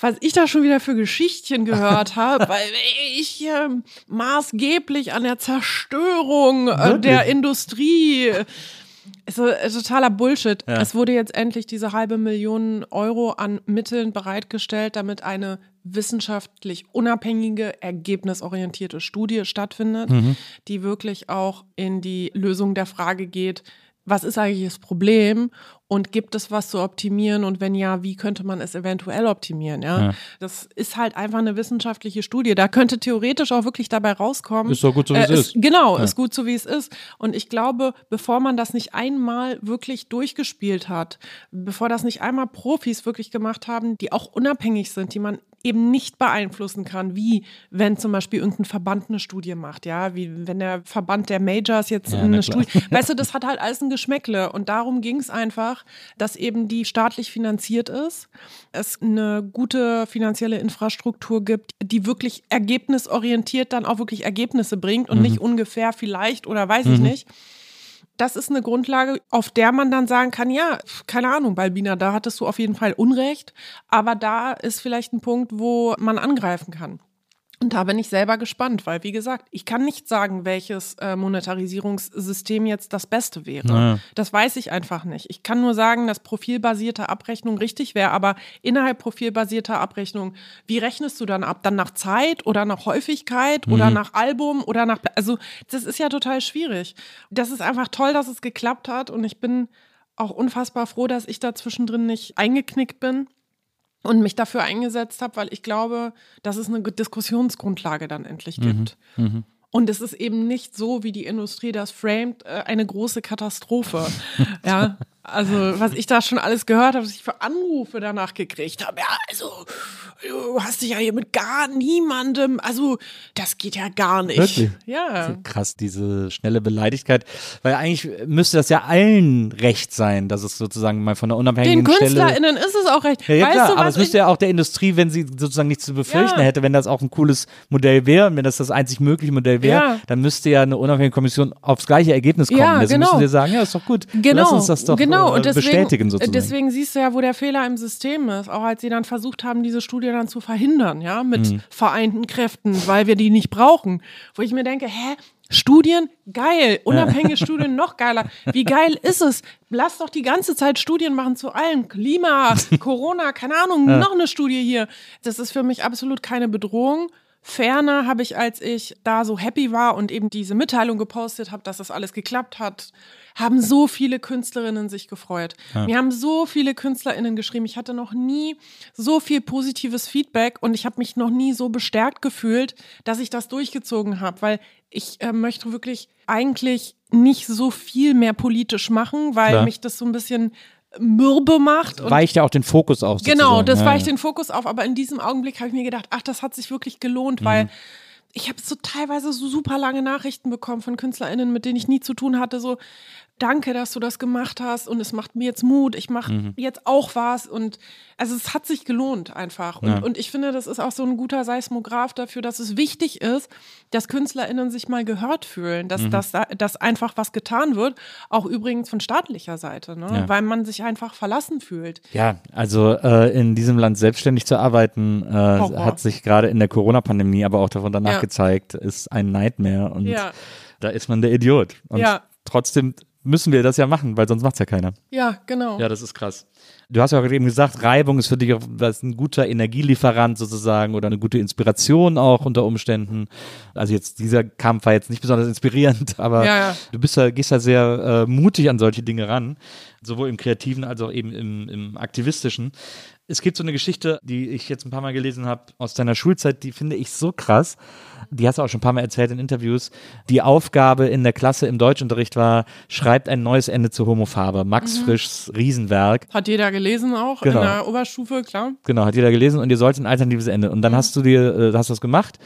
was ich da schon wieder für Geschichtchen gehört habe, weil ich hier maßgeblich an der Zerstörung äh, der Industrie ist so, äh, totaler Bullshit. Ja. Es wurde jetzt endlich diese halbe Million Euro an Mitteln bereitgestellt, damit eine wissenschaftlich unabhängige, ergebnisorientierte Studie stattfindet, Mhm. die wirklich auch in die Lösung der Frage geht, was ist eigentlich das Problem und gibt es was zu optimieren und wenn ja, wie könnte man es eventuell optimieren? Ja, Ja. das ist halt einfach eine wissenschaftliche Studie. Da könnte theoretisch auch wirklich dabei rauskommen. Ist doch gut, so wie es ist. Genau, Ja. ist gut so wie es ist. Und ich glaube, bevor man das nicht einmal wirklich durchgespielt hat, bevor das nicht einmal Profis wirklich gemacht haben, die auch unabhängig sind, die man eben nicht beeinflussen kann, wie wenn zum Beispiel irgendein Verband eine Studie macht, ja, wie wenn der Verband der Majors jetzt Ja, eine. Studie, weißt du, das hat halt alles ein Geschmäckle und darum ging es einfach, dass eben die staatlich finanziert ist, es eine gute finanzielle Infrastruktur gibt, die wirklich ergebnisorientiert dann auch wirklich Ergebnisse bringt und nicht ungefähr vielleicht oder weiß ich nicht. Das ist eine Grundlage, auf der man dann sagen kann, ja, keine Ahnung, Balbina, da hattest du auf jeden Fall Unrecht, aber da ist vielleicht ein Punkt, wo man angreifen kann. Und da bin ich selber gespannt, weil, wie gesagt, ich kann nicht sagen, welches äh, Monetarisierungssystem jetzt das Beste wäre. Naja. Das weiß ich einfach nicht. Ich kann nur sagen, dass profilbasierte Abrechnung richtig wäre, aber innerhalb profilbasierter Abrechnung, wie rechnest du dann ab? Dann nach Zeit oder nach Häufigkeit oder nach Album oder nach. Also, das ist ja total schwierig. Das ist einfach toll, dass es geklappt hat und ich bin auch unfassbar froh, dass ich da zwischendrin nicht eingeknickt bin und mich dafür eingesetzt habe, weil ich glaube, dass es eine Diskussionsgrundlage dann endlich gibt. Und es ist eben nicht so, wie die Industrie das framed, äh, eine große Katastrophe. ja, also was ich da schon alles gehört habe, was ich für Anrufe danach gekriegt habe. Ja, also du hast dich ja hier mit gar niemandem, also das geht ja gar nicht. Wirklich? Ja. Krass, diese schnelle Beleidigkeit. Weil eigentlich müsste das ja allen recht sein, dass es sozusagen mal von Den unabhängigen Stelle. KünstlerInnen ist es auch recht. Ja, ja weißt klar, du, aber es müsste ja auch der Industrie, wenn sie sozusagen nichts zu befürchten Ja. hätte, wenn das auch ein cooles Modell wäre und wenn das das einzig mögliche Modell wäre, Ja. dann müsste ja eine unabhängige Kommission aufs gleiche Ergebnis kommen. Ja, Deswegen genau. müssen sie sagen, ja, ist doch gut. Genau, Lass uns das doch genau. Äh, und deswegen, bestätigen sozusagen. Deswegen siehst du ja, wo der Fehler im System ist. Auch als sie dann versucht haben, diese Studie dann zu verhindern, ja, mit Mhm. vereinten Kräften, weil wir die nicht brauchen. Wo ich mir denke, hä? Studien, geil. Unabhängige Studien, noch geiler. Wie geil ist es? Lass doch die ganze Zeit Studien machen zu allem. Klima, Corona, keine Ahnung, noch eine Studie hier. Das ist für mich absolut keine Bedrohung. Ferner habe ich, als ich da so happy war und eben diese Mitteilung gepostet habe, dass das alles geklappt hat, haben so viele Künstlerinnen sich gefreut. Mir haben so viele KünstlerInnen geschrieben. Ich hatte noch nie so viel positives Feedback und ich habe mich noch nie so bestärkt gefühlt, dass ich das durchgezogen habe, weil ich äh, möchte wirklich eigentlich nicht so viel mehr politisch machen, weil Klar. mich das so ein bisschen mürbe macht. Und weicht ja auch den Fokus auf. Genau, sozusagen. das ja, weicht ja. den Fokus auf. Aber in diesem Augenblick habe ich mir gedacht, ach, das hat sich wirklich gelohnt, Mhm. weil ich habe so teilweise so super lange Nachrichten bekommen von KünstlerInnen, mit denen ich nie zu tun hatte. So, danke, dass du das gemacht hast und es macht mir jetzt Mut. Ich mache Mhm. jetzt auch was und also es hat sich gelohnt einfach. Und, Ja. und ich finde, das ist auch so ein guter Seismograph dafür, dass es wichtig ist, dass KünstlerInnen sich mal gehört fühlen, Mhm. dass, dass, da- dass einfach was getan wird. Auch übrigens von staatlicher Seite, ne? Ja. weil man sich einfach verlassen fühlt. Ja, also äh, in diesem Land selbstständig zu arbeiten, äh, hat sich gerade in der Corona-Pandemie, aber auch davon danach Ja. gezeigt, ist ein Nightmare und da ist man der Idiot. Und trotzdem müssen wir das ja machen, weil sonst macht's ja keiner. Ja, genau. Ja, das ist krass. Du hast ja auch eben gesagt, Reibung ist für dich auch ein guter Energielieferant sozusagen oder eine gute Inspiration auch unter Umständen. Also jetzt dieser Kampf war jetzt nicht besonders inspirierend, aber Ja, ja. du bist ja, gehst ja sehr äh, mutig an solche Dinge ran, sowohl im Kreativen als auch eben im, im Aktivistischen. Es gibt so eine Geschichte, die ich jetzt ein paar Mal gelesen habe aus deiner Schulzeit, die finde ich so krass. Die hast du auch schon ein paar Mal erzählt in Interviews. Die Aufgabe in der Klasse im Deutschunterricht war, schreibt ein neues Ende zur Homophabe. Max Mhm. Frischs Riesenwerk. Hat jeder gelesen auch Genau. in der Oberstufe, klar. Genau, hat jeder gelesen und ihr sollt ein alternatives Ende. Und dann Mhm. hast du dir, äh, hast das gemacht.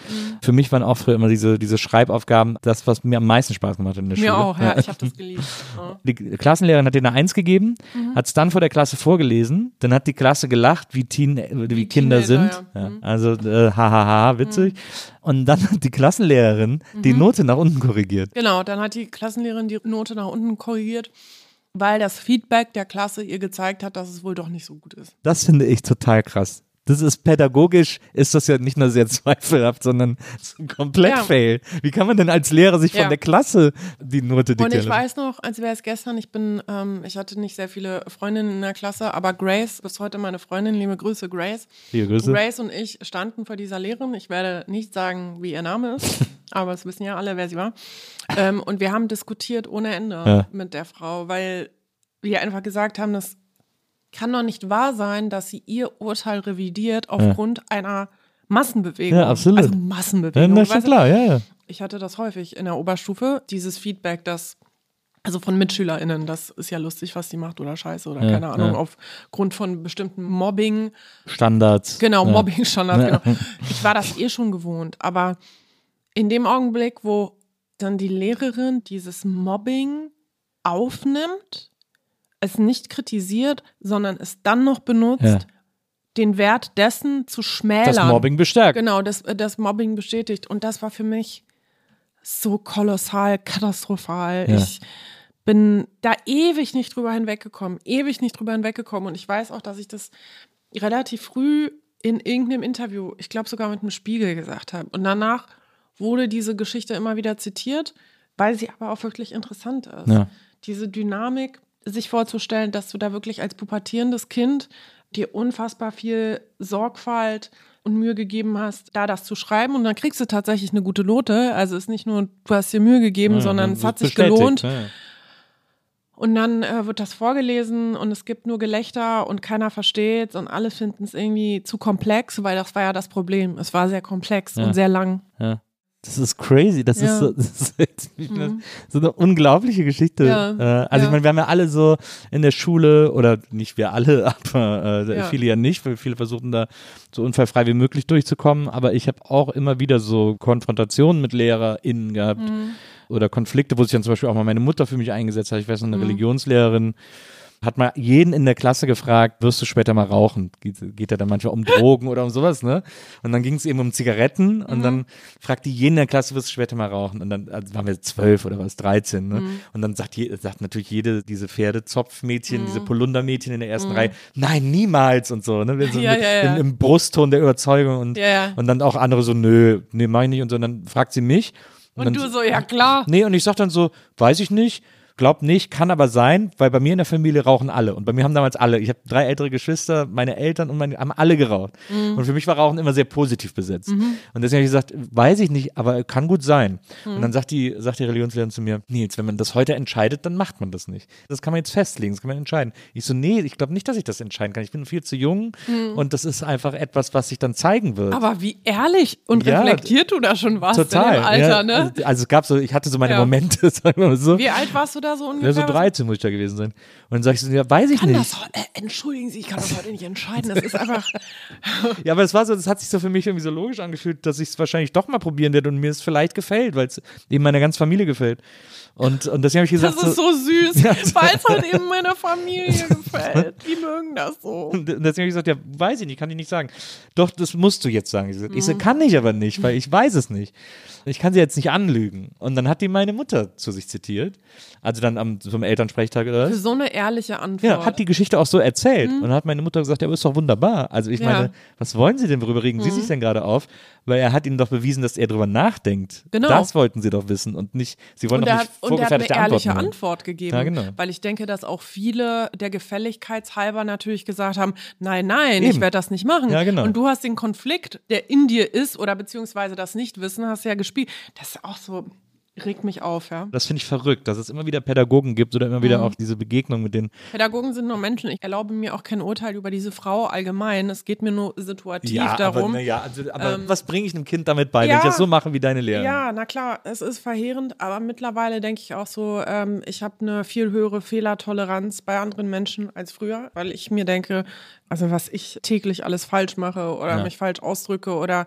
Für mich waren auch früher immer diese, diese Schreibaufgaben das, was mir am meisten Spaß gemacht hat in der Mir Schule. auch, ja, ich habe das geliebt. Ja. Die Klassenlehrerin hat dir eine Eins gegeben, Mhm. hat es dann vor der Klasse vorgelesen, dann hat die Klasse gelacht, wie, Teen, äh, wie, Kinder Teenager, sind. ja. Mhm. Also äh, hahaha, witzig. Und dann hat die Klassenlehrerin die Mhm. Note nach unten korrigiert. Genau, dann hat die Klassenlehrerin die Note nach unten korrigiert. weil das Feedback der Klasse ihr gezeigt hat, dass es wohl doch nicht so gut ist. Das finde ich total krass. Das ist pädagogisch, ist das ja nicht nur sehr zweifelhaft, sondern komplett Ja. Fail. Wie kann man denn als Lehrer sich von Ja. der Klasse die Note Und diktieren ich lassen? weiß noch, als wäre es gestern, ich bin, ähm, ich hatte nicht sehr viele Freundinnen in der Klasse, aber Grace, bis heute meine Freundin, liebe Grüße, Grace. Liebe Grüße. Grace und ich standen vor dieser Lehrerin. Ich werde nicht sagen, wie ihr Name ist, aber es wissen ja alle, wer sie war. Ähm, und wir haben diskutiert ohne Ende Ja. mit der Frau, weil wir einfach gesagt haben, das kann doch nicht wahr sein, dass sie ihr Urteil revidiert aufgrund einer Massenbewegung. Ja, absolut. Also Ja, Massenbewegung. schon Weißt du, klar, ja, ja. ich hatte das häufig in der Oberstufe, dieses Feedback, das also von MitschülerInnen, das ist ja lustig, was die macht oder scheiße oder Ja, keine Ahnung, ja. aufgrund von bestimmten Mobbing, Standards. genau, ja. Mobbing-Standards, Ja. genau. Ich war das eh schon gewohnt, aber in dem Augenblick, wo dann die Lehrerin dieses Mobbing aufnimmt, es nicht kritisiert, sondern es dann noch benutzt, Ja. den Wert dessen zu schmälern. Das Mobbing bestärkt. Genau, das, das Mobbing bestätigt. Und das war für mich so kolossal, katastrophal. Ja. Ich bin da ewig nicht drüber hinweggekommen, ewig nicht drüber hinweggekommen. Und ich weiß auch, dass ich das relativ früh in irgendeinem Interview, ich glaube sogar mit dem Spiegel gesagt habe. Und danach wurde diese Geschichte immer wieder zitiert, weil sie aber auch wirklich interessant ist. Ja. Diese Dynamik, sich vorzustellen, dass du da wirklich als pubertierendes Kind dir unfassbar viel Sorgfalt und Mühe gegeben hast, da das zu schreiben und dann kriegst du tatsächlich eine gute Note. Also es ist nicht nur, du hast dir Mühe gegeben, Ja, sondern es hat sich gelohnt. ja. Und dann äh, wird das vorgelesen und es gibt nur Gelächter und keiner versteht und alle finden es irgendwie zu komplex, weil das war ja das Problem. Es war sehr komplex Ja. und sehr lang. Ja. Das ist crazy. Das ist, Ja. so, das ist eine, so eine unglaubliche Geschichte. Ja. Äh, also ich meine, wir haben ja alle so in der Schule, oder nicht wir alle, aber äh, viele ja nicht, weil viele versuchen da so unfallfrei wie möglich durchzukommen. Aber ich habe auch immer wieder so Konfrontationen mit LehrerInnen gehabt Mhm. oder Konflikte, wo sich dann zum Beispiel auch mal meine Mutter für mich eingesetzt hat. Ich weiß noch, eine Mhm. Religionslehrerin hat mal jeden in der Klasse gefragt, wirst du später mal rauchen? Geht, geht ja dann manchmal um Drogen oder um sowas, ne? Und dann ging es eben um Zigaretten und dann fragt die jeden in der Klasse, wirst du später mal rauchen? Und dann also waren wir zwölf oder was, 13, ne? Und dann sagt, je, sagt natürlich jede, diese Pferdezopfmädchen, diese Polundermädchen in der ersten Reihe, nein, niemals und so, ne? Wir so Ja, mit, ja, ja. Im, Im Brustton der Überzeugung und, und dann auch andere so, nö, nee, mach ich nicht. Und so, und dann fragt sie mich. Und dann, du so, ja klar. Nee, und ich sag dann so, weiß ich nicht, glaub nicht, kann aber sein, weil bei mir in der Familie rauchen alle. Und bei mir haben damals alle, ich habe drei ältere Geschwister, meine Eltern und meine, haben alle geraucht. Mhm. Und für mich war Rauchen immer sehr positiv besetzt. Und deswegen habe ich gesagt, weiß ich nicht, aber kann gut sein. Mhm. Und dann sagt die, sagt die Religionslehrerin zu mir, Nils, wenn man das heute entscheidet, dann macht man das nicht. Das kann man jetzt festlegen, das kann man entscheiden. Ich so, nee, ich glaube nicht, dass ich das entscheiden kann. Ich bin viel zu jung und das ist einfach etwas, was sich dann zeigen wird. Mhm. Aber wie ehrlich und Ja, reflektiert du da schon warst Total. in dem Alter, ja, ne? Also, also es gab so, ich hatte so meine Ja. Momente, sagen wir mal so. Wie alt warst du da so Ja, ungefähr? so 13 muss ich da gewesen sein. Und dann sag ich so, ja, weiß ich Kann nicht. das, äh, entschuldigen Sie, ich kann das heute nicht entscheiden. Das ist einfach. Ja, aber es war so, das hat sich so für mich irgendwie so logisch angefühlt, dass ich es wahrscheinlich doch mal probieren werde und mir es vielleicht gefällt, weil es eben meiner ganzen Familie gefällt. Und, und deswegen habe ich Das gesagt, ist so süß, Ja. weil es halt eben meiner Familie gefällt. Die mögen das so. Und deswegen habe ich gesagt, ja, weiß ich nicht, kann ich nicht sagen. Doch, das musst du jetzt sagen. Ich Mhm. so, kann ich aber nicht, weil ich weiß es nicht. Ich kann sie jetzt nicht anlügen. Und dann hat die meine Mutter zu sich zitiert. Also dann am, zum Elternsprechtag oder Für so eine ehrliche Antwort. Ja, hat die Geschichte auch so erzählt. Und dann hat meine Mutter gesagt, ja, aber ist doch wunderbar. Also ich Mhm. Ja. Mhm. meine, was wollen Sie denn, worüber regen Sie sich denn gerade auf? Weil er hat ihnen doch bewiesen, dass er drüber nachdenkt. Genau. Das wollten Sie doch wissen und nicht, Sie wollen und doch nicht hat, und er hat eine vorgefertigte ehrliche Antworten. Antwort gegeben. Ja, genau. Weil ich denke, dass auch viele der Gefälligkeitshalber natürlich gesagt haben, nein, nein, ich Eben. werde das nicht machen. Ja, genau. Und du hast den Konflikt, der in dir ist, oder beziehungsweise das Nichtwissen, hast ja gespielt. Das ist auch so, regt mich auf, ja. Das finde ich verrückt, dass es immer wieder Pädagogen gibt oder immer Mhm. wieder auch diese Begegnung mit den Pädagogen sind nur Menschen. Ich erlaube mir auch kein Urteil über diese Frau allgemein. Es geht mir nur situativ aber, darum. na ja, also, aber Ähm, was bringe ich einem Kind damit bei, wenn ja. ich das so mache wie deine Lehrerin? Ja, na klar, es ist verheerend, aber mittlerweile denke ich auch so, ähm, ich habe eine viel höhere Fehlertoleranz bei anderen Menschen als früher, weil ich mir denke, also was ich täglich alles falsch mache oder Ja. mich falsch ausdrücke oder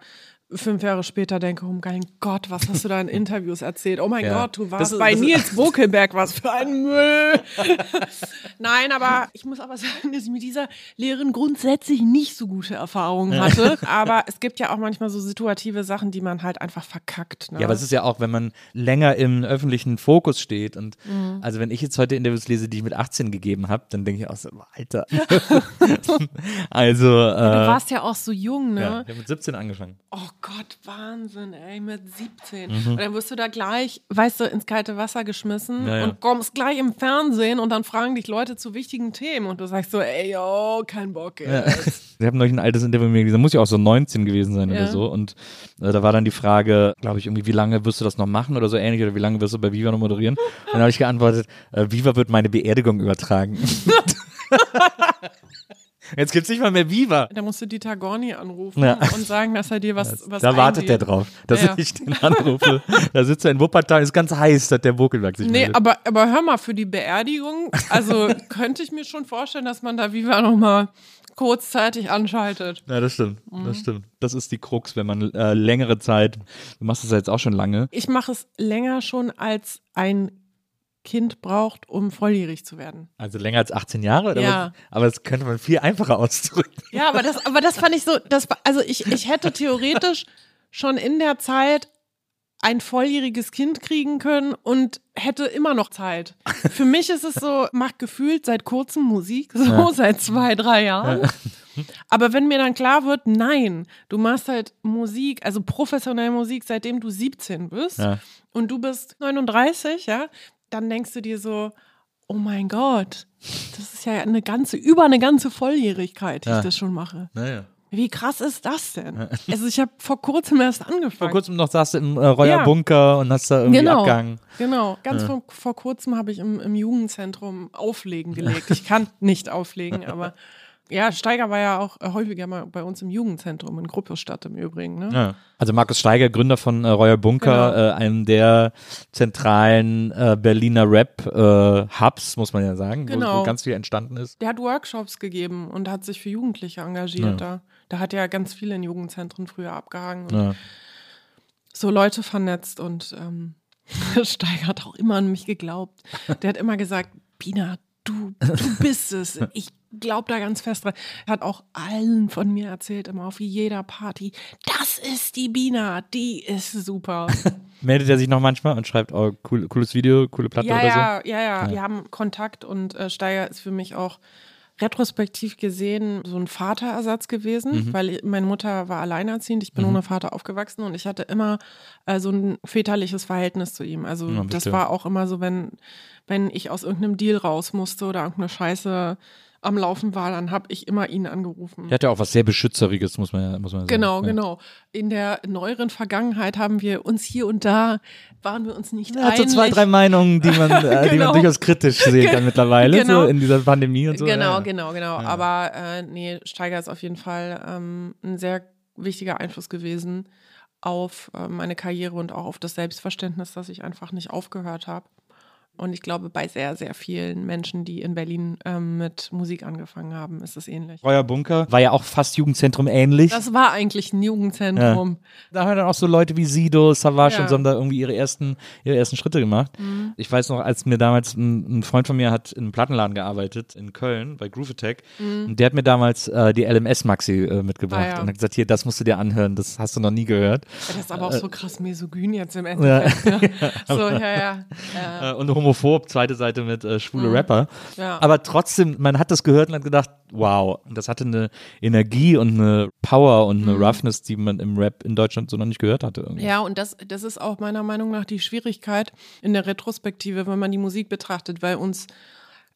fünf Jahre später denke, oh mein Gott, was hast du da in Interviews erzählt? Oh mein Ja. Gott, du warst ist- bei Nils Bokelberg, was für ein Müll. Nein, aber ich muss aber sagen, dass ich mit dieser Lehrerin grundsätzlich nicht so gute Erfahrungen hatte. Aber es gibt ja auch manchmal so situative Sachen, die man halt einfach verkackt. Ne? Ja, aber es ist ja auch, wenn man länger im öffentlichen Fokus steht und Mhm. also wenn ich jetzt heute Interviews lese, die ich mit 18 gegeben habe, dann denke ich auch so, Alter. also, äh, du warst ja auch so jung, ne? ja, ich habe mit 17 angefangen. Oh Gott, Wahnsinn, ey, mit 17. Mhm. Und dann wirst du da gleich, weißt du, ins kalte Wasser geschmissen Ja, ja. und kommst gleich im Fernsehen und dann fragen dich Leute zu wichtigen Themen und du sagst so, ey, yo, kein Bock, ey. Ich habe neulich ein altes Interview mit mir gesehen, muss ja auch so 19 gewesen sein Ja. oder so. Und äh, da war dann die Frage, glaube ich, irgendwie, wie lange wirst du das noch machen oder so ähnlich oder wie lange wirst du bei Viva noch moderieren? Und dann habe ich geantwortet, äh, Viva wird meine Beerdigung übertragen. Jetzt gibt's nicht mal mehr Viva. Da musst du Dieter Gorni anrufen Ja. und sagen, dass er dir was, was da wartet der eingeht. drauf, dass Ja. ich den anrufe. da sitzt er in Wuppertal, ist ganz heiß, dass der Bokelberg sich Nee, meldet. aber, aber hör mal, für die Beerdigung, also könnte ich mir schon vorstellen, dass man da Viva nochmal kurzzeitig anschaltet. Ja, das stimmt. Mhm. Das stimmt. Das ist die Krux, wenn man äh, längere Zeit, du machst das ja jetzt auch schon lange. Ich mache es länger schon, als ein Kind braucht, um volljährig zu werden. Also länger als 18 Jahre? Oder Ja. was? Aber das könnte man viel einfacher ausdrücken. Ja, aber das, aber das fand ich so, das, also ich, ich hätte theoretisch schon in der Zeit ein volljähriges Kind kriegen können und hätte immer noch Zeit. Für mich ist es so, macht gefühlt seit kurzem Musik, so seit zwei, drei Jahren. Aber wenn mir dann klar wird, nein, du machst halt Musik, also professionelle Musik, seitdem du 17 bist Ja. und du bist 39, ja, dann denkst du dir so, oh mein Gott, das ist ja eine ganze, über eine ganze Volljährigkeit, die Ja. ich das schon mache. Naja. Wie krass ist das denn? Also ich habe vor kurzem erst angefangen. Vor kurzem noch saß du im äh, Reuer Ja. Bunker und hast da irgendwie genau, abgehangen. genau. Ganz vor, vor kurzem habe ich im, im Jugendzentrum Auflegen gelegt. Ich kann nicht auflegen, aber ja, Steiger war ja auch äh, häufiger mal bei uns im Jugendzentrum in Gruppestadt im Übrigen. Ne? Ja. Also Markus Steiger, Gründer von äh, Reuer Bunker, Genau. äh, einem der zentralen äh, Berliner Rap-Hubs, muss man ja sagen, wo, wo Genau. ganz viel entstanden ist. Der hat Workshops gegeben und hat sich für Jugendliche engagiert da. Da hat er ganz viele in Jugendzentren früher abgehangen und Ja. so Leute vernetzt und ähm, Steiger hat auch immer an mich geglaubt. Der hat immer gesagt, Bina, du, du bist es. Ich glaube da ganz fest dran. Er hat auch allen von mir erzählt, immer auf jeder Party, das ist die Bina, die ist super. Meldet er sich noch manchmal und schreibt, oh, cool, cooles Video, coole Platte ja, oder so? ja, ja, ja, Wir haben Kontakt und äh, Steiger ist für mich auch retrospektiv gesehen so ein Vaterersatz gewesen, Mhm. weil meine Mutter war alleinerziehend, ich bin ohne Vater aufgewachsen und ich hatte immer äh, so ein väterliches Verhältnis zu ihm. Also Ja, das war auch immer so, wenn, wenn ich aus irgendeinem Deal raus musste oder irgendeine Scheiße am Laufen war, dann habe ich immer ihn angerufen. Er hat ja auch was sehr Beschützeriges, muss man ja, muss man sagen. Genau, ja. genau. In der neueren Vergangenheit haben wir uns hier und da, waren wir uns nicht Er hat so einig. zwei, drei Meinungen, die man, äh, die man Genau. durchaus kritisch sehen kann mittlerweile, Genau. so in dieser Pandemie und so. Genau, ja. genau, genau. Aber äh, nee, Steiger ist auf jeden Fall ähm, ein sehr wichtiger Einfluss gewesen auf äh, meine Karriere und auch auf das Selbstverständnis, dass ich einfach nicht aufgehört habe. Und ich glaube, bei sehr, sehr vielen Menschen, die in Berlin ähm, mit Musik angefangen haben, ist es ähnlich. Reuer Bunker war ja auch fast Jugendzentrum ähnlich. Das war eigentlich ein Jugendzentrum. Da haben dann auch so Leute wie Sido, Savage Ja. Mhm. und so haben da irgendwie ihre ersten, ihre ersten Schritte gemacht. Ich weiß noch, als mir damals ein, ein Freund von mir hat in einem Plattenladen gearbeitet in Köln bei Groove Attack und der hat mir damals äh, die LMS Maxi äh, mitgebracht Mhm. Ah, ja. und hat gesagt, hier, das musst du dir anhören, das hast du noch nie gehört. Das ist aber auch so krass misogyn jetzt im Endeffekt. Ja. So, ja, ja. ja. Äh, und homophob, zweite Seite mit äh, schwule Rapper. Mhm. Ja. Aber trotzdem, man hat das gehört und hat gedacht, wow, das hatte eine Energie und eine Power und eine Roughness, die man im Rap in Deutschland so noch nicht gehört hatte. Irgendwie. Mhm. Ja, und das, das ist auch meiner Meinung nach die Schwierigkeit in der Retrospektive, wenn man die Musik betrachtet, weil uns,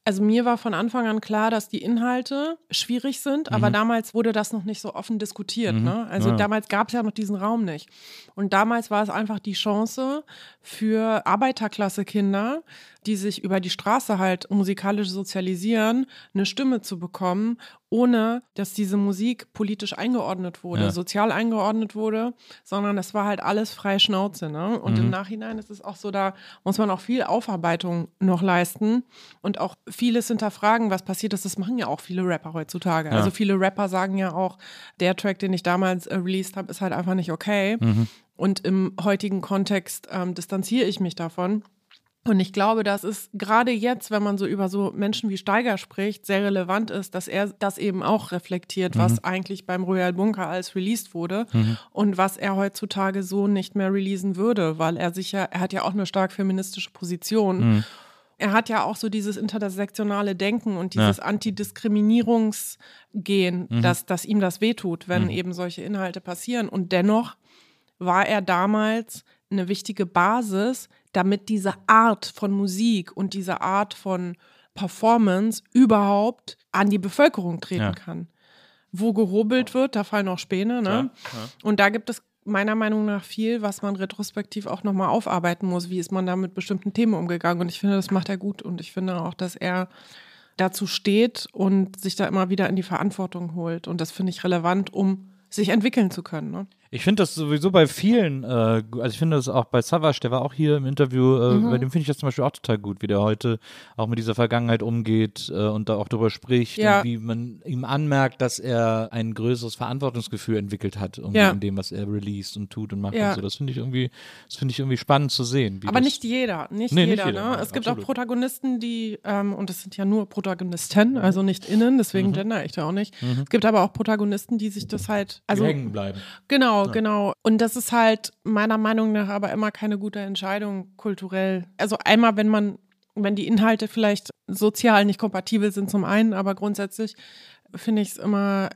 also mir war von Anfang an klar, dass die Inhalte schwierig sind, aber damals wurde das noch nicht so offen diskutiert. Ne? Also Ja. damals gab es ja noch diesen Raum nicht. Und damals war es einfach die Chance für Arbeiterklasse-Kinder, die sich über die Straße halt musikalisch sozialisieren, eine Stimme zu bekommen, ohne dass diese Musik politisch eingeordnet wurde, Ja. sozial eingeordnet wurde, sondern es war halt alles frei Schnauze. Ne? Und Mhm. im Nachhinein ist es auch so, da muss man auch viel Aufarbeitung noch leisten und auch vieles hinterfragen, was passiert ist. Das machen ja auch viele Rapper heutzutage. Ja. Also viele Rapper sagen ja auch, der Track, den ich damals äh, released habe, ist halt einfach nicht okay. Mhm. Und im heutigen Kontext ähm, distanziere ich mich davon. Und ich glaube, dass es gerade jetzt, wenn man so über so Menschen wie Steiger spricht, sehr relevant ist, dass er das eben auch reflektiert, was eigentlich beim Royal Bunker als released wurde und was er heutzutage so nicht mehr releasen würde, weil er sich ja, er hat ja auch eine stark feministische Position. Er hat ja auch so dieses intersektionale Denken und dieses Antidiskriminierungsgehen, dass, dass ihm das wehtut, wenn eben solche Inhalte passieren. Und dennoch war er damals eine wichtige Basis, damit diese Art von Musik und diese Art von Performance überhaupt an die Bevölkerung treten Ja. kann. Wo gehobelt wird, da fallen auch Späne. Ne? Und da gibt es meiner Meinung nach viel, was man retrospektiv auch nochmal aufarbeiten muss. Wie ist man da mit bestimmten Themen umgegangen? Und ich finde, das macht er gut. Und ich finde auch, dass er dazu steht und sich da immer wieder in die Verantwortung holt. Und das finde ich relevant, um sich entwickeln zu können. Ne? Ich finde das sowieso bei vielen, äh, also ich finde das auch bei Savage, der war auch hier im Interview, äh, Mhm. bei dem finde ich das zum Beispiel auch total gut, wie der heute auch mit dieser Vergangenheit umgeht äh, und da auch drüber spricht Ja. wie man ihm anmerkt, dass er ein größeres Verantwortungsgefühl entwickelt hat irgendwie Ja. in dem, was er released und tut und macht Ja. und so. Das finde ich irgendwie, das finde ich irgendwie spannend zu sehen. Aber nicht jeder, nicht Nee, nicht jeder. jeder, ne? es gibt absolut. auch Protagonisten, die, ähm, und das sind ja nur Protagonisten, also nicht innen, deswegen gender ich da auch nicht. Es gibt aber auch Protagonisten, die sich das halt, also, also hängen bleiben. Genau, genau. Und das ist halt meiner Meinung nach aber immer keine gute Entscheidung kulturell. Also einmal, wenn man, wenn die Inhalte vielleicht sozial nicht kompatibel sind zum einen, aber grundsätzlich finde ich es immer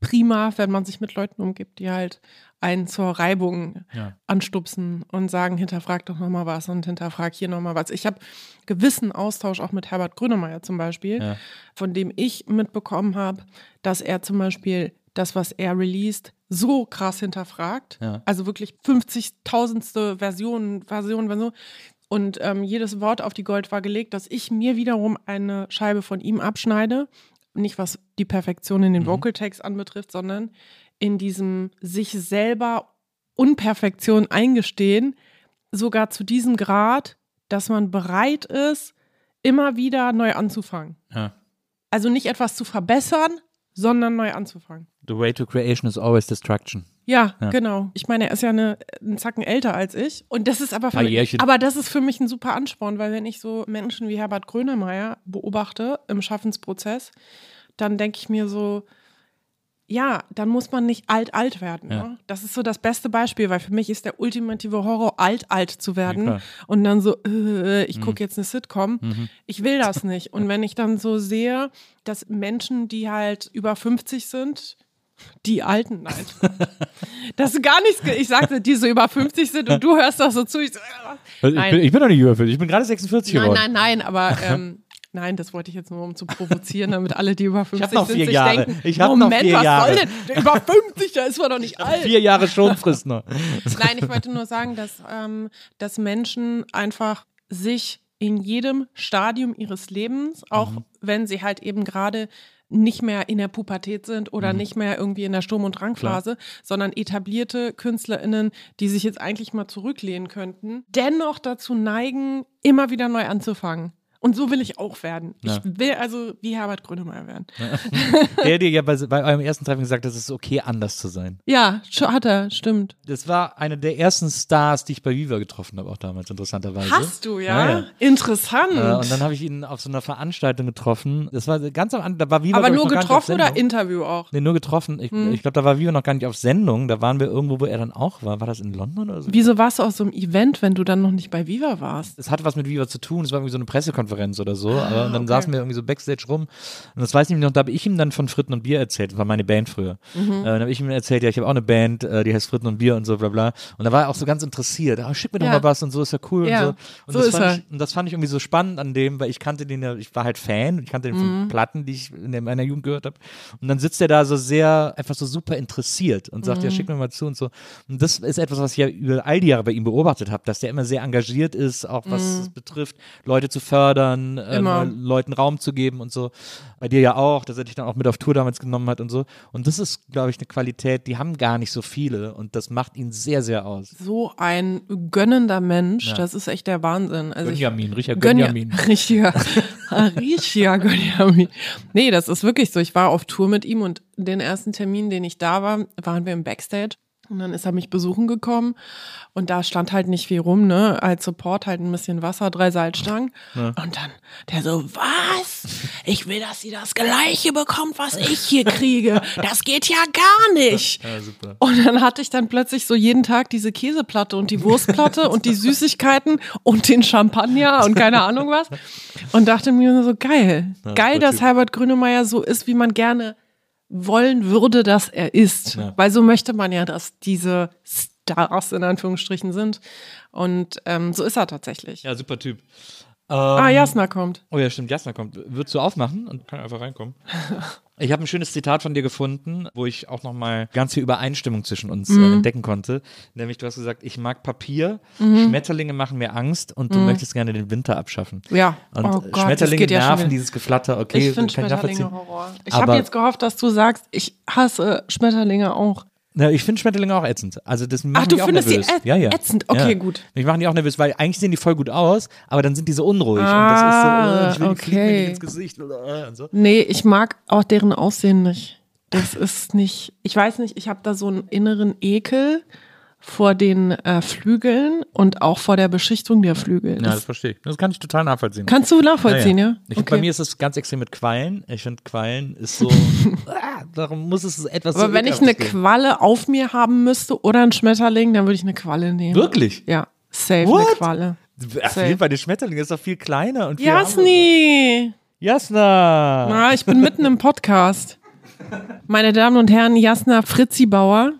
prima, wenn man sich mit Leuten umgibt, die halt einen zur Reibung Ja. anstupsen und sagen, hinterfrag doch nochmal was und hinterfrag hier nochmal was. Ich habe gewissen Austausch auch mit Herbert Grönemeyer zum Beispiel, Ja. von dem ich mitbekommen habe, dass er zum Beispiel das, was er released, so krass hinterfragt. Ja. Also wirklich 50.000ste Version, Version, Version. Und ähm, jedes Wort auf die Goldwaage legt, dass ich mir wiederum eine Scheibe von ihm abschneide. Nicht was die Perfektion in den Mhm. Vocal Tags anbetrifft, sondern in diesem sich selber Unperfektion eingestehen, sogar zu diesem Grad, dass man bereit ist, immer wieder neu anzufangen. Ja. Also nicht etwas zu verbessern, sondern neu anzufangen. The way to creation is always destruction. Ja, Ja. genau. Ich meine, er ist ja eine, einen Zacken älter als ich. Und das ist aber für mich, aber das ist für mich ein super Ansporn, weil wenn ich so Menschen wie Herbert Grönemeyer beobachte im Schaffensprozess, dann denke ich mir so, ja, dann muss man nicht alt-alt werden. Ja. Ne? Das ist so das beste Beispiel, weil für mich ist der ultimative Horror, alt-alt zu werden. klar. und dann so, äh, ich Mhm. gucke jetzt eine Sitcom. Ich will das nicht. Und wenn ich dann so sehe, dass Menschen, die halt über 50 sind, die Alten, nein. Das ist gar nichts. Ich sagte, die so über 50 sind und du hörst das so zu. Ich so, äh, Ich Nein. bin, ich bin noch nicht über 50, ich bin gerade 46 nein, geworden. nein, nein, aber ähm, nein, das wollte ich jetzt nur, um zu provozieren, damit alle, die über 50 noch sind, vier sich Jahre. denken, Ich hab noch Moment, vier was Jahre. soll denn? Über 50, da ist man doch nicht alt. Vier Jahre Schonfrist noch. Nein, ich wollte nur sagen, dass, ähm, dass Menschen einfach sich in jedem Stadium ihres Lebens, auch Mhm. wenn sie halt eben gerade nicht mehr in der Pubertät sind oder Mhm. nicht mehr irgendwie in der Sturm- und Drangphase, sondern etablierte KünstlerInnen, die sich jetzt eigentlich mal zurücklehnen könnten, dennoch dazu neigen, immer wieder neu anzufangen. Und so will ich auch werden. Ja. Ich will also wie Herbert Grönemeyer werden. Der dir ja bei, bei eurem ersten Treffen gesagt hat, es ist okay, anders zu sein. Ja, hat er, stimmt. Das war eine der ersten Stars, die ich bei Viva getroffen habe, auch damals, interessanterweise. Hast du, ja? Ja, ja. Interessant. Äh, und dann habe ich ihn auf so einer Veranstaltung getroffen. Das war ganz am Anfang, da war Viva Aber nur auf getroffen oder. Interview auch? Nee, nur getroffen. Ich, Hm. ich glaube, da war Viva noch gar nicht auf Sendung. Da waren wir irgendwo, wo er dann auch war. War das in London oder so? Wieso warst du aus so einem Event, wenn du dann noch nicht bei Viva warst? es hatte was mit Viva zu tun, es war irgendwie so eine Pressekonferenz oder so, aber und dann okay. saßen wir irgendwie so Backstage rum und das weiß ich nämlich noch, da habe ich ihm dann von Fritten und Bier erzählt, das war meine Band früher. Mhm. Äh, dann habe ich ihm erzählt, ja, ich habe auch eine Band, äh, die heißt Fritten und Bier und so, bla bla. Und da war er auch so ganz interessiert, ah, schick mir doch Ja. mal was und so, ist ja cool Ja, und so. Und so das fand er. Ich, und das fand ich irgendwie so spannend an dem, weil ich kannte den ja, ich war halt Fan, ich kannte den Mhm. von Platten, die ich in meiner Jugend gehört habe. Und dann sitzt er da so sehr, einfach so super interessiert und sagt, ja, Mhm. schick mir mal zu und so. Und das ist etwas, was ich ja über all die Jahre bei ihm beobachtet habe, dass der immer sehr engagiert ist, auch was Mhm. es betrifft, Leute zu fördern fördern, äh. Leuten Raum zu geben und so. Bei dir ja auch, dass er dich dann auch mit auf Tour damals genommen hat und so. Und das ist, glaube ich, eine Qualität, die haben gar nicht so viele und das macht ihn sehr, sehr aus. So ein gönnender Mensch, Ja. das ist echt der Wahnsinn. Also ich, Gönjamin, Gönja, Gönjamin. richtiger, richtiger Gönjamin. Nee, das ist wirklich so. Ich war auf Tour mit ihm und den ersten Termin, den ich da war, waren wir im Backstage. Und dann ist er mich besuchen gekommen und da stand halt nicht viel rum, ne? Als Support halt ein bisschen Wasser, drei Salzstangen. Und dann der so, was? Ich will, dass sie das Gleiche bekommt, was ich hier kriege. Das geht ja gar nicht. Ja, super. Und dann hatte ich dann plötzlich so jeden Tag diese Käseplatte und die Wurstplatte und die Süßigkeiten und den Champagner und keine Ahnung was. Und dachte mir so, geil. geil, voll dass Typ. Herbert Grönemeyer so ist, wie man gerne wollen würde, dass er ist. Ja. Weil so möchte man ja, dass diese Stars in Anführungsstrichen sind. Und ähm, so ist er tatsächlich. Ja, super Typ. ah, Jasna kommt. Oh ja, stimmt, Jasna kommt. Würdest du aufmachen und kann einfach reinkommen? Ich habe ein schönes Zitat von dir gefunden, wo ich auch nochmal ganz viel Übereinstimmung zwischen uns Mhm. äh, entdecken konnte. Nämlich, du hast gesagt, ich mag Papier, Mhm. Schmetterlinge machen mir Angst und du möchtest gerne den Winter abschaffen. Ja. Und oh Gott, das Schmetterlinge ja schon nerven, dieses Geflatter, okay, Ich finde kann ich Schmetterlinge nachvollziehen. Horror. Ich habe jetzt gehofft, dass du sagst, ich hasse Schmetterlinge auch. Na, ich finde Schmetterlinge auch ätzend. Also das machen Ach, du die auch findest die nervös. ätz- ja, ja. ätzend? Okay, ja. gut. Mich machen die auch nervös, weil eigentlich sehen die voll gut aus, aber dann sind die so unruhig Ah, und das ist so, äh, ich will die okay. nicht ins Gesicht äh, und so. Nee, ich mag auch deren Aussehen nicht. Das ist nicht, ich weiß nicht, ich habe da so einen inneren Ekel vor den äh, Flügeln und auch vor der Beschichtung der Flügel. Ja, das verstehe ich. Das kann ich total nachvollziehen. kannst du nachvollziehen, ja? Ich find, Bei mir ist es ganz extrem mit Quallen. Ich finde, Quallen ist so, ah, darum muss es etwas so Aber wenn ich eine geben. Qualle auf mir haben müsste oder ein Schmetterling, dann würde ich eine Qualle nehmen. Wirklich? Ja, safe What? eine Qualle. Auf Safe. jeden Fall, der Schmetterling ist doch viel kleiner und viel. Jasni! Jasna! Na, ich bin mitten im Podcast. Meine Damen und Herren, Jasna Fritzi Bauer.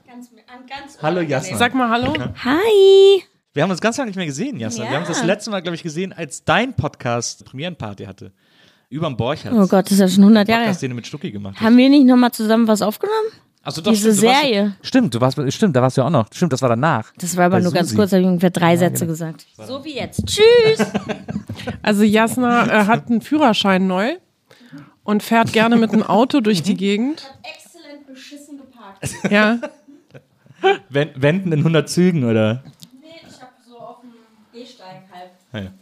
Ganz, an ganz Hallo Jasna. Sag mal Hallo. Hi! Wir haben uns ganz lange nicht mehr gesehen, Jasna. Wir Ja. haben uns das letzte Mal, glaube ich, gesehen, als dein Podcast Premierenparty hatte. Überm Borchardt. Oh Gott, das ist ja schon 100 Jahre. Podcast, den du mit Stucki gemacht hast. Haben wir nicht nochmal zusammen was aufgenommen? Achso, doch, diese stimmt, du warst- Serie. Stimmt, du warst, stimmt, da warst du ja auch noch. Stimmt, das war danach. Das war aber Bei nur ganz Susi. kurz, da habe ich ungefähr drei Sätze gesagt. So wie jetzt. Tschüss! Also Jasna äh, hat einen Führerschein neu und fährt gerne mit dem Auto durch die Gegend. Exzellent beschissen geparkt. Ja. Wen- Wenden in 100 Zügen, oder? Nee, ich habe so auf dem Gehsteig halb. Ja.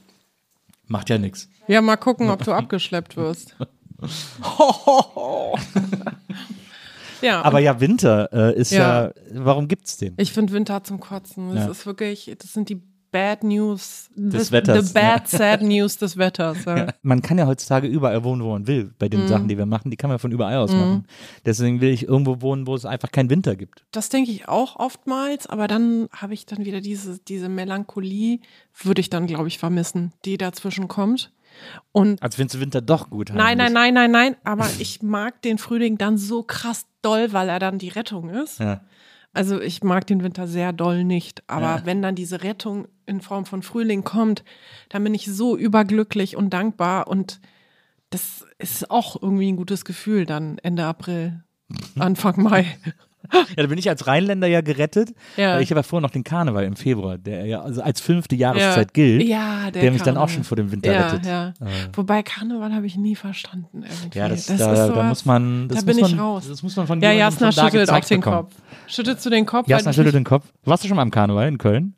Macht ja nichts. Ja, mal gucken, ob du abgeschleppt wirst. ja, Aber ja, Winter äh, ist ja. Ja. warum gibt's den? ich finde Winter zum Kotzen. Das Ja. ist wirklich, das sind die Bad News Des Wetters, The bad, sad News des Wetters. Ja. Man kann ja heutzutage überall wohnen, wo man will. Bei Mhm. den Sachen, die wir machen, die kann man von überall aus machen. Deswegen will ich irgendwo wohnen, wo es einfach keinen Winter gibt. Das denke ich auch oftmals, aber dann habe ich dann wieder diese, diese Melancholie, würde ich dann, glaube ich, vermissen, die dazwischen kommt. Und Als findest du Winter doch gut. Nein, nein, nein, nein, nein. Aber ich mag den Frühling dann so krass doll, weil er dann die Rettung ist. Ja. Also ich mag den Winter sehr doll nicht. Aber wenn dann diese Rettung in Form von Frühling kommt, dann bin ich so überglücklich und dankbar. Und das ist auch irgendwie ein gutes Gefühl dann Ende April, Anfang Mai. Ja, da bin ich als Rheinländer ja gerettet. Ja. Weil ich habe ja vorher noch den Karneval im Februar, der ja also als fünfte Jahreszeit Ja. gilt. Ja, der der mich dann auch schon vor dem Winter ja, rettet. Ja. Wobei Karneval habe ich nie verstanden. Irgendwie. Ja, das, das da, ist da sowas- muss man. Das da bin muss ich man, raus. Das muss man von Ja, Jasna von da schüttelt auch den bekommen. Kopf. Schüttelst du den Kopf? Jasna schüttelt den Kopf. Warst du schon mal am Karneval in Köln?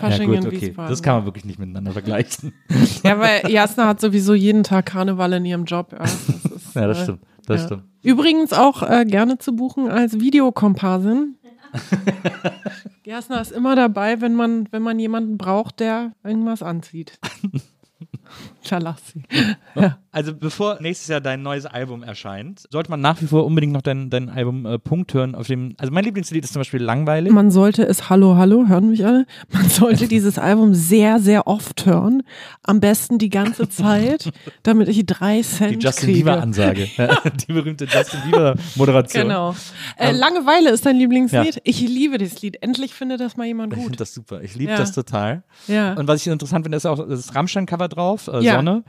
Fasching ja, gut, okay. Wiesbaden. Das kann man wirklich nicht miteinander vergleichen. Ja, weil Jasna hat sowieso jeden Tag Karneval in ihrem Job. Ja, das, ist, ja, das äh, stimmt. Das ja. stimmt. Übrigens auch äh, gerne zu buchen als Videokomparsin. Jasna ist immer dabei, wenn man, wenn man jemanden braucht, der irgendwas anzieht. Chalassi. Also bevor nächstes Jahr dein neues Album erscheint, sollte man nach wie vor unbedingt noch dein, dein Album äh, Punkt hören, auf dem, also mein Lieblingslied ist zum Beispiel Langweilig. Man sollte es, hallo, hallo, hören mich alle? Man sollte dieses Album sehr, sehr oft hören. Am besten die ganze Zeit, damit ich drei Die Cent Justin kriege. Bieber Ansage. die berühmte Justin Bieber Moderation. Genau. Äh, Ähm, Langeweile ist dein Lieblingslied. Ich liebe das Lied. Endlich findet das mal jemand Ich finde gut. das super. Ich liebe Ja. das total. Ja. Und was ich interessant finde, ist auch das Rammstein-Cover drauf, äh, Ja. Sonne.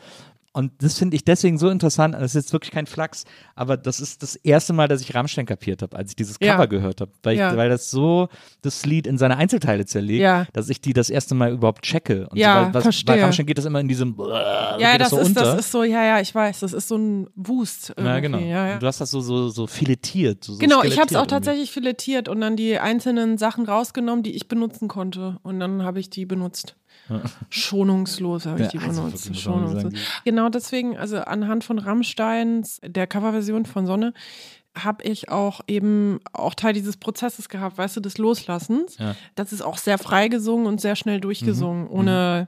Und das finde ich deswegen so interessant. Das ist jetzt wirklich kein Flachs, aber das ist das erste Mal, dass ich Rammstein kapiert habe, als ich dieses Ja. Cover gehört habe. Weil, Ja. weil das so das Lied in seine Einzelteile zerlegt, Ja. dass ich die das erste Mal überhaupt checke. Und Ja, so, weil, was. Bei Rammstein geht das immer in diesem Ja, geht das, so ist, unter. das ist so, ja, ja, ich weiß, das ist so ein Wust. Irgendwie. ja, genau. Ja, ja. Du hast das so, so, so filettiert. So, Genau, ich habe es auch irgendwie. tatsächlich filetiert und dann die einzelnen Sachen rausgenommen, die ich benutzen konnte. Und dann habe ich die benutzt. Schonungslos habe ich die also benutzt. man Schonungslos. Genau deswegen, also anhand von Rammsteins, der Coverversion von Sonne, habe ich auch eben auch Teil dieses Prozesses gehabt, weißt du, des Loslassens. Ja. Das ist auch sehr frei gesungen und sehr schnell durchgesungen, Mhm. ohne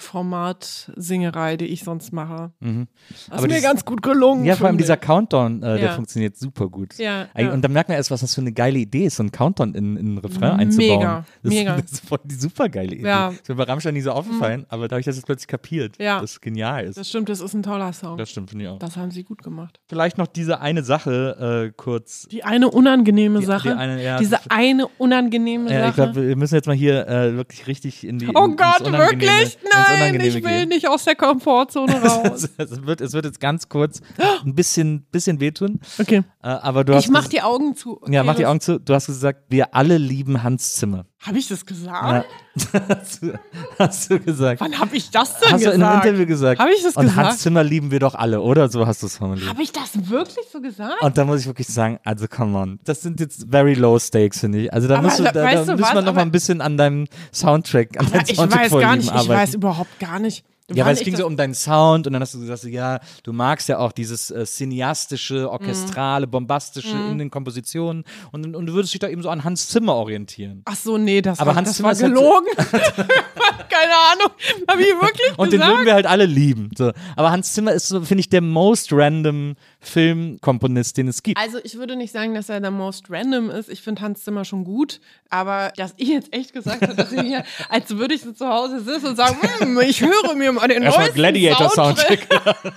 Formatsingerei, die ich sonst mache. Das Mhm. Aber ist mir ganz gut gelungen. Ja, vor allem dieser. Countdown, äh, der Ja. funktioniert super gut. Ja, ja. Und dann merkt man erst, was das für eine geile Idee ist, so einen Countdown in, in einen Refrain einzubauen. Mega, das, mega. Das ist voll die super geile Idee. Ja. Mhm. Das ist mir bei Rammstein nie so aufgefallen, aber da habe ich das jetzt plötzlich kapiert, Ja. dass es genial ist. Das stimmt, das ist ein toller Song. Das stimmt, finde ich auch. Das haben sie gut gemacht. Vielleicht noch diese eine Sache äh, kurz. Die eine unangenehme Die- Sache. die eine, ja, diese das- eine unangenehme Ja, ich Sache. glaube, wir müssen jetzt mal hier äh, wirklich richtig in die. oh in, Gott, wirklich? Nein, Unangenehme ich will gehen. nicht aus der Komfortzone raus. es, wird, es wird jetzt ganz kurz ein bisschen, bisschen wehtun, Okay. äh, aber du hast. Ich mach die Augen zu. Okay, Ja, mach die. Augen zu. Du hast gesagt, wir alle lieben Hans Zimmer. Habe ich das gesagt? Ja. hast, du, hast du gesagt. Wann habe ich das denn Hast du in einem gesagt? Interview gesagt. Habe ich das Und gesagt? Hans Zimmer lieben wir doch alle, oder? So hast du es formuliert. Habe ich das wirklich so gesagt? Und da muss ich wirklich sagen, also come on. Das sind jetzt very low stakes, finde ich. Also da, Aber musst du, da, da müssen wir noch mal ein bisschen an deinem Soundtrack, an deinem ich Soundtrack weiß gar nicht, ich weiß überhaupt gar nicht. Ja, weil es ging so um deinen Sound und dann hast du gesagt, ja, du magst ja auch dieses äh, cineastische, orchestrale, Mhm. bombastische in den Kompositionen und, und du würdest dich da eben so an Hans Zimmer orientieren. Ach so, nee, das Aber war, Hans das Zimmer war ist halt gelogen. Keine Ahnung. Habe ich wirklich Und den gesagt? würden wir halt alle lieben. So. Aber Hans Zimmer ist so, finde ich, der most random Filmkomponist, den es gibt. Also ich würde nicht sagen, dass er der most random ist. Ich finde Hans Zimmer schon gut, aber dass ich jetzt echt gesagt habe, dass ich hier, als würde ich so zu Hause sitzen und sagen, "Hm, ich höre mir mal den Erstmal neuesten Gladiator Soundtrack. Soundtrack.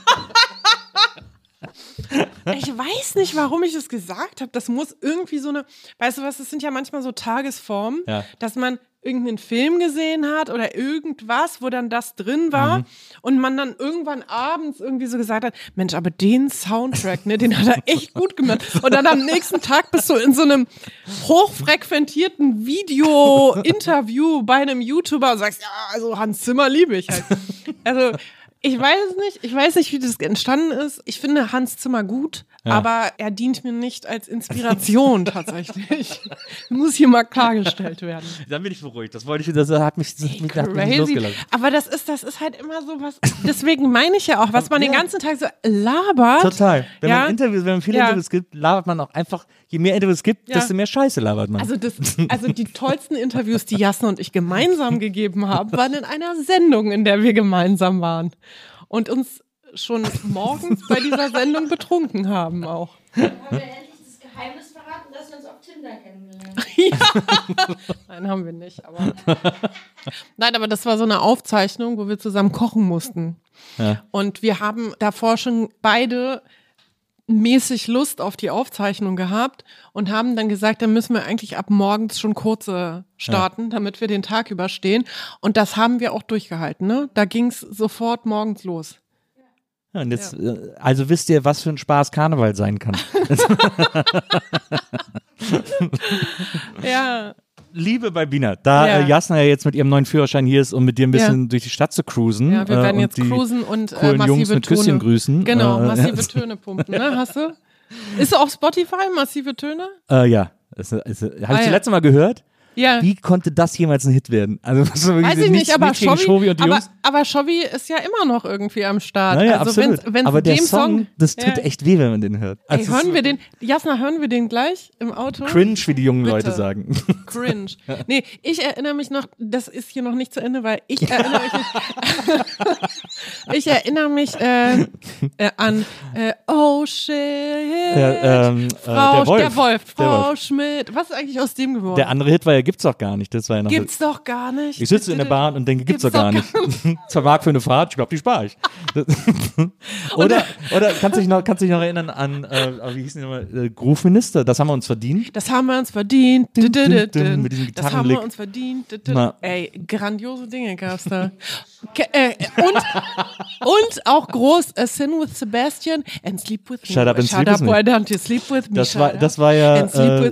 Ich weiß nicht, warum ich das gesagt habe. Das muss irgendwie so eine, weißt du was, das sind ja manchmal so Tagesformen, Ja. dass man irgendeinen Film gesehen hat oder irgendwas, wo dann das drin war Mhm. und man dann irgendwann abends irgendwie so gesagt hat, Mensch, aber den Soundtrack, ne, den hat er echt gut gemacht. Und dann am nächsten Tag bist du in so einem hochfrequentierten Video-Interview bei einem YouTuber und sagst, ja, also Hans Zimmer liebe ich halt. Also ich weiß es nicht. Ich weiß nicht, wie das entstanden ist. Ich finde Hans Zimmer gut, aber er dient mir nicht als Inspiration tatsächlich. Muss hier mal klargestellt werden. Dann bin ich beruhigt. Das wollte ich, das hat mich, das hat mich, hat mich losgelassen. Aber das ist, das ist halt immer so was. Deswegen meine ich ja auch, was man den ganzen Tag so labert. Total. Wenn Ja? man Interviews, wenn man viele Ja. Interviews gibt, labert man auch einfach, je mehr Interviews es gibt, Ja. desto mehr Scheiße labert man. Also, das, also die tollsten Interviews, die Jasna und ich gemeinsam gegeben haben, waren in einer Sendung, in der wir gemeinsam waren. Und uns schon morgens bei dieser Sendung betrunken haben auch. Haben wir endlich das Geheimnis verraten, dass wir uns auf Tinder kennengelernt haben. Nein, haben wir nicht. Aber Nein, aber das war so eine Aufzeichnung, wo wir zusammen kochen mussten. Ja. Und wir haben davor schon beide mäßig Lust auf die Aufzeichnung gehabt und haben dann gesagt, dann müssen wir eigentlich ab morgens schon kurze starten, damit wir den Tag überstehen. Und das haben wir auch durchgehalten. Ne? Da ging es sofort morgens los. Ja, und jetzt, äh, also wisst ihr, was für ein Spaß Karneval sein kann. Ja, Liebe Balbina, da Ja. äh, Jasna ja jetzt mit ihrem neuen Führerschein hier ist, um mit dir ein bisschen durch die Stadt zu cruisen. ja wir äh, werden und jetzt cruisen und äh, coolen massive Jungs mit Töne. Küsschen grüßen. Genau, Äh, massive Töne pumpen, ne? Hast du? Ist auf Spotify, massive Töne? Äh, ja, das, das, habe ich Ah, ja. zuletzt Mal gehört. Ja. Wie konnte das jemals ein Hit werden? Also was wirklich Weiß ich nicht, aber die aber, aber Shovi ist ja immer noch irgendwie am Start. Naja, also absolut. wenn's, wenn's aber der dem Song, das tut Ja. echt weh, wenn man den hört. Ey, Also, hören wir den, Jasna, hören wir den gleich im Auto? Cringe, wie die jungen Bitte. Leute sagen. Cringe. Nee, ich erinnere mich noch, das ist hier noch nicht zu Ende, weil ich erinnere mich, ich erinnere mich äh, äh, an äh, Oh shit, ähm, äh, Frau, der Wolf. der Wolf, Der Frau Wolf. Schmidt. Was ist eigentlich aus dem geworden? Der andere Hit war ja, gibt's doch gar nicht. Das war ja noch Gibt's doch gar nicht. Ich sitze in der Bahn und denke, gibt's, Gibt's doch gar nicht. Zwei Mark für eine Fahrt, ich glaube, die spare ich. oder, oder kannst du dich noch, kannst dich noch erinnern an, äh, wie hieß die nochmal, äh, Groove-Minister? Das haben wir uns verdient. Das haben wir uns verdient. Dun, dun, dun. mit diesem Das haben wir uns verdient. Ey, grandiose Dinge gab's da. Äh, und Und auch groß A Sin with Sebastian and Sleep with Me. Shut up and Shut sleep up, with why don't you sleep with me? Das war, das war ja, äh,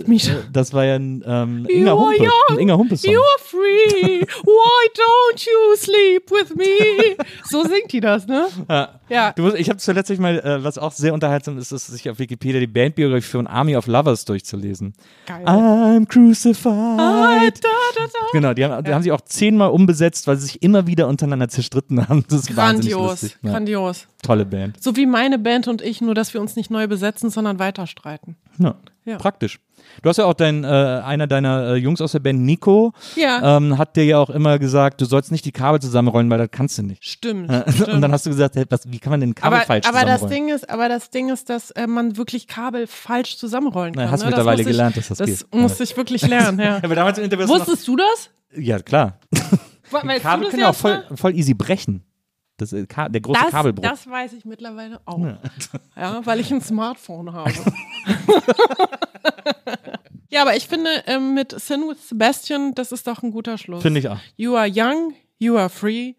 das war ja ein ähm, Inga Humpe, young, ein Inga Humpe Song. You are free. Why don't you sleep with me? So singt die das, ne? Ja. Ja. Du musst, ich habe zuletzt mal, äh, was auch sehr unterhaltsam ist, ist, sich auf Wikipedia die Bandbiografie von Army of Lovers durchzulesen. Geil. I'm crucified. Ah, da, da, da. Genau, die haben, die haben sich auch zehnmal umbesetzt, weil sie sich immer wieder untereinander zerstritten haben. Das ist wahnsinnig Grandios, lustig. Ja, grandios. tolle Band. So wie meine Band und ich, nur dass wir uns nicht neu besetzen, sondern weiter streiten. Ja, Ja. Praktisch. Du hast ja auch dein, äh, einer deiner äh, Jungs aus der Band, Nico, Ja. ähm, hat dir ja auch immer gesagt, du sollst nicht die Kabel zusammenrollen, weil das kannst du nicht. Stimmt. Und stimmt. dann hast du gesagt, hey, was, wie kann man denn Kabel aber, falsch aber das zusammenrollen? Ding ist, aber das Ding ist, dass äh, man wirklich Kabel falsch zusammenrollen Na, kann. hast ne? mittlerweile muss ich, gelernt, dass das Das geht. musste ich wirklich lernen, ja. aber damals im Interview Wusstest du das? Ja, klar. Weißt Kabel können ja auch voll, voll easy brechen. Das, der große das, Kabelbruch. das weiß ich mittlerweile auch. Ja, weil ich ein Smartphone habe. ja, aber ich finde, ähm, mit Sin with Sebastian, das ist doch ein guter Schluss. Finde ich auch. You are young, you are free.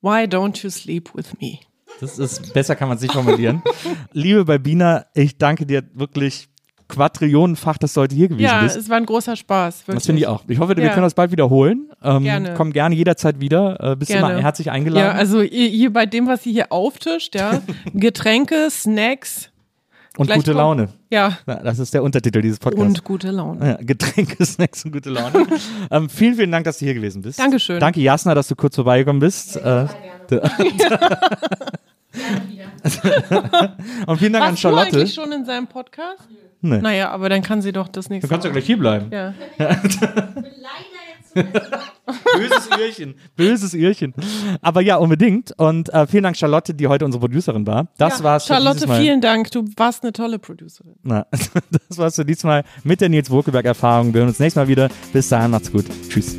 Why don't you sleep with me? Das ist, besser kann man es nicht formulieren. Liebe Balbina, ich danke dir wirklich quadrillionenfach, dass du heute hier gewesen Ja, bist. es war ein großer Spaß. Wirklich. Das finde ich auch. Ich hoffe, wir Ja. können das bald wiederholen. Ähm, Gerne. Komm gerne jederzeit wieder. Äh, bist Gerne. immer herzlich eingeladen. Ja, also ihr bei dem, was ihr hier auftischt, ja, Getränke, Snacks, und gleich gute kommt- Laune. ja, Ja, Das ist der Untertitel dieses Podcasts. und gute Laune. ja, Getränke, Snacks und gute Laune. ähm, vielen, vielen Dank, dass du hier gewesen bist. Dankeschön. Danke, Jasna, dass du kurz vorbeigekommen bist. Äh, und vielen Dank an Warst du Charlotte. eigentlich schon in seinem Podcast? Nee. Naja, aber dann kann sie doch das Du nächste kannst ja Mal. gleich hier bleiben. Ja. Mal. Böses Öhrchen. Böses Öhrchen. Aber ja, unbedingt. Und äh, vielen Dank, Charlotte, die heute unsere Producerin war. Das Ja, war's für Charlotte, dieses Mal. vielen Dank. Du warst eine tolle Producerin. Na, das war's für diesmal mit der Nils Wokelberg-Erfahrung. Wir hören uns nächstes Mal wieder. Bis dahin, macht's gut. Tschüss.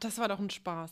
das war doch ein Spaß.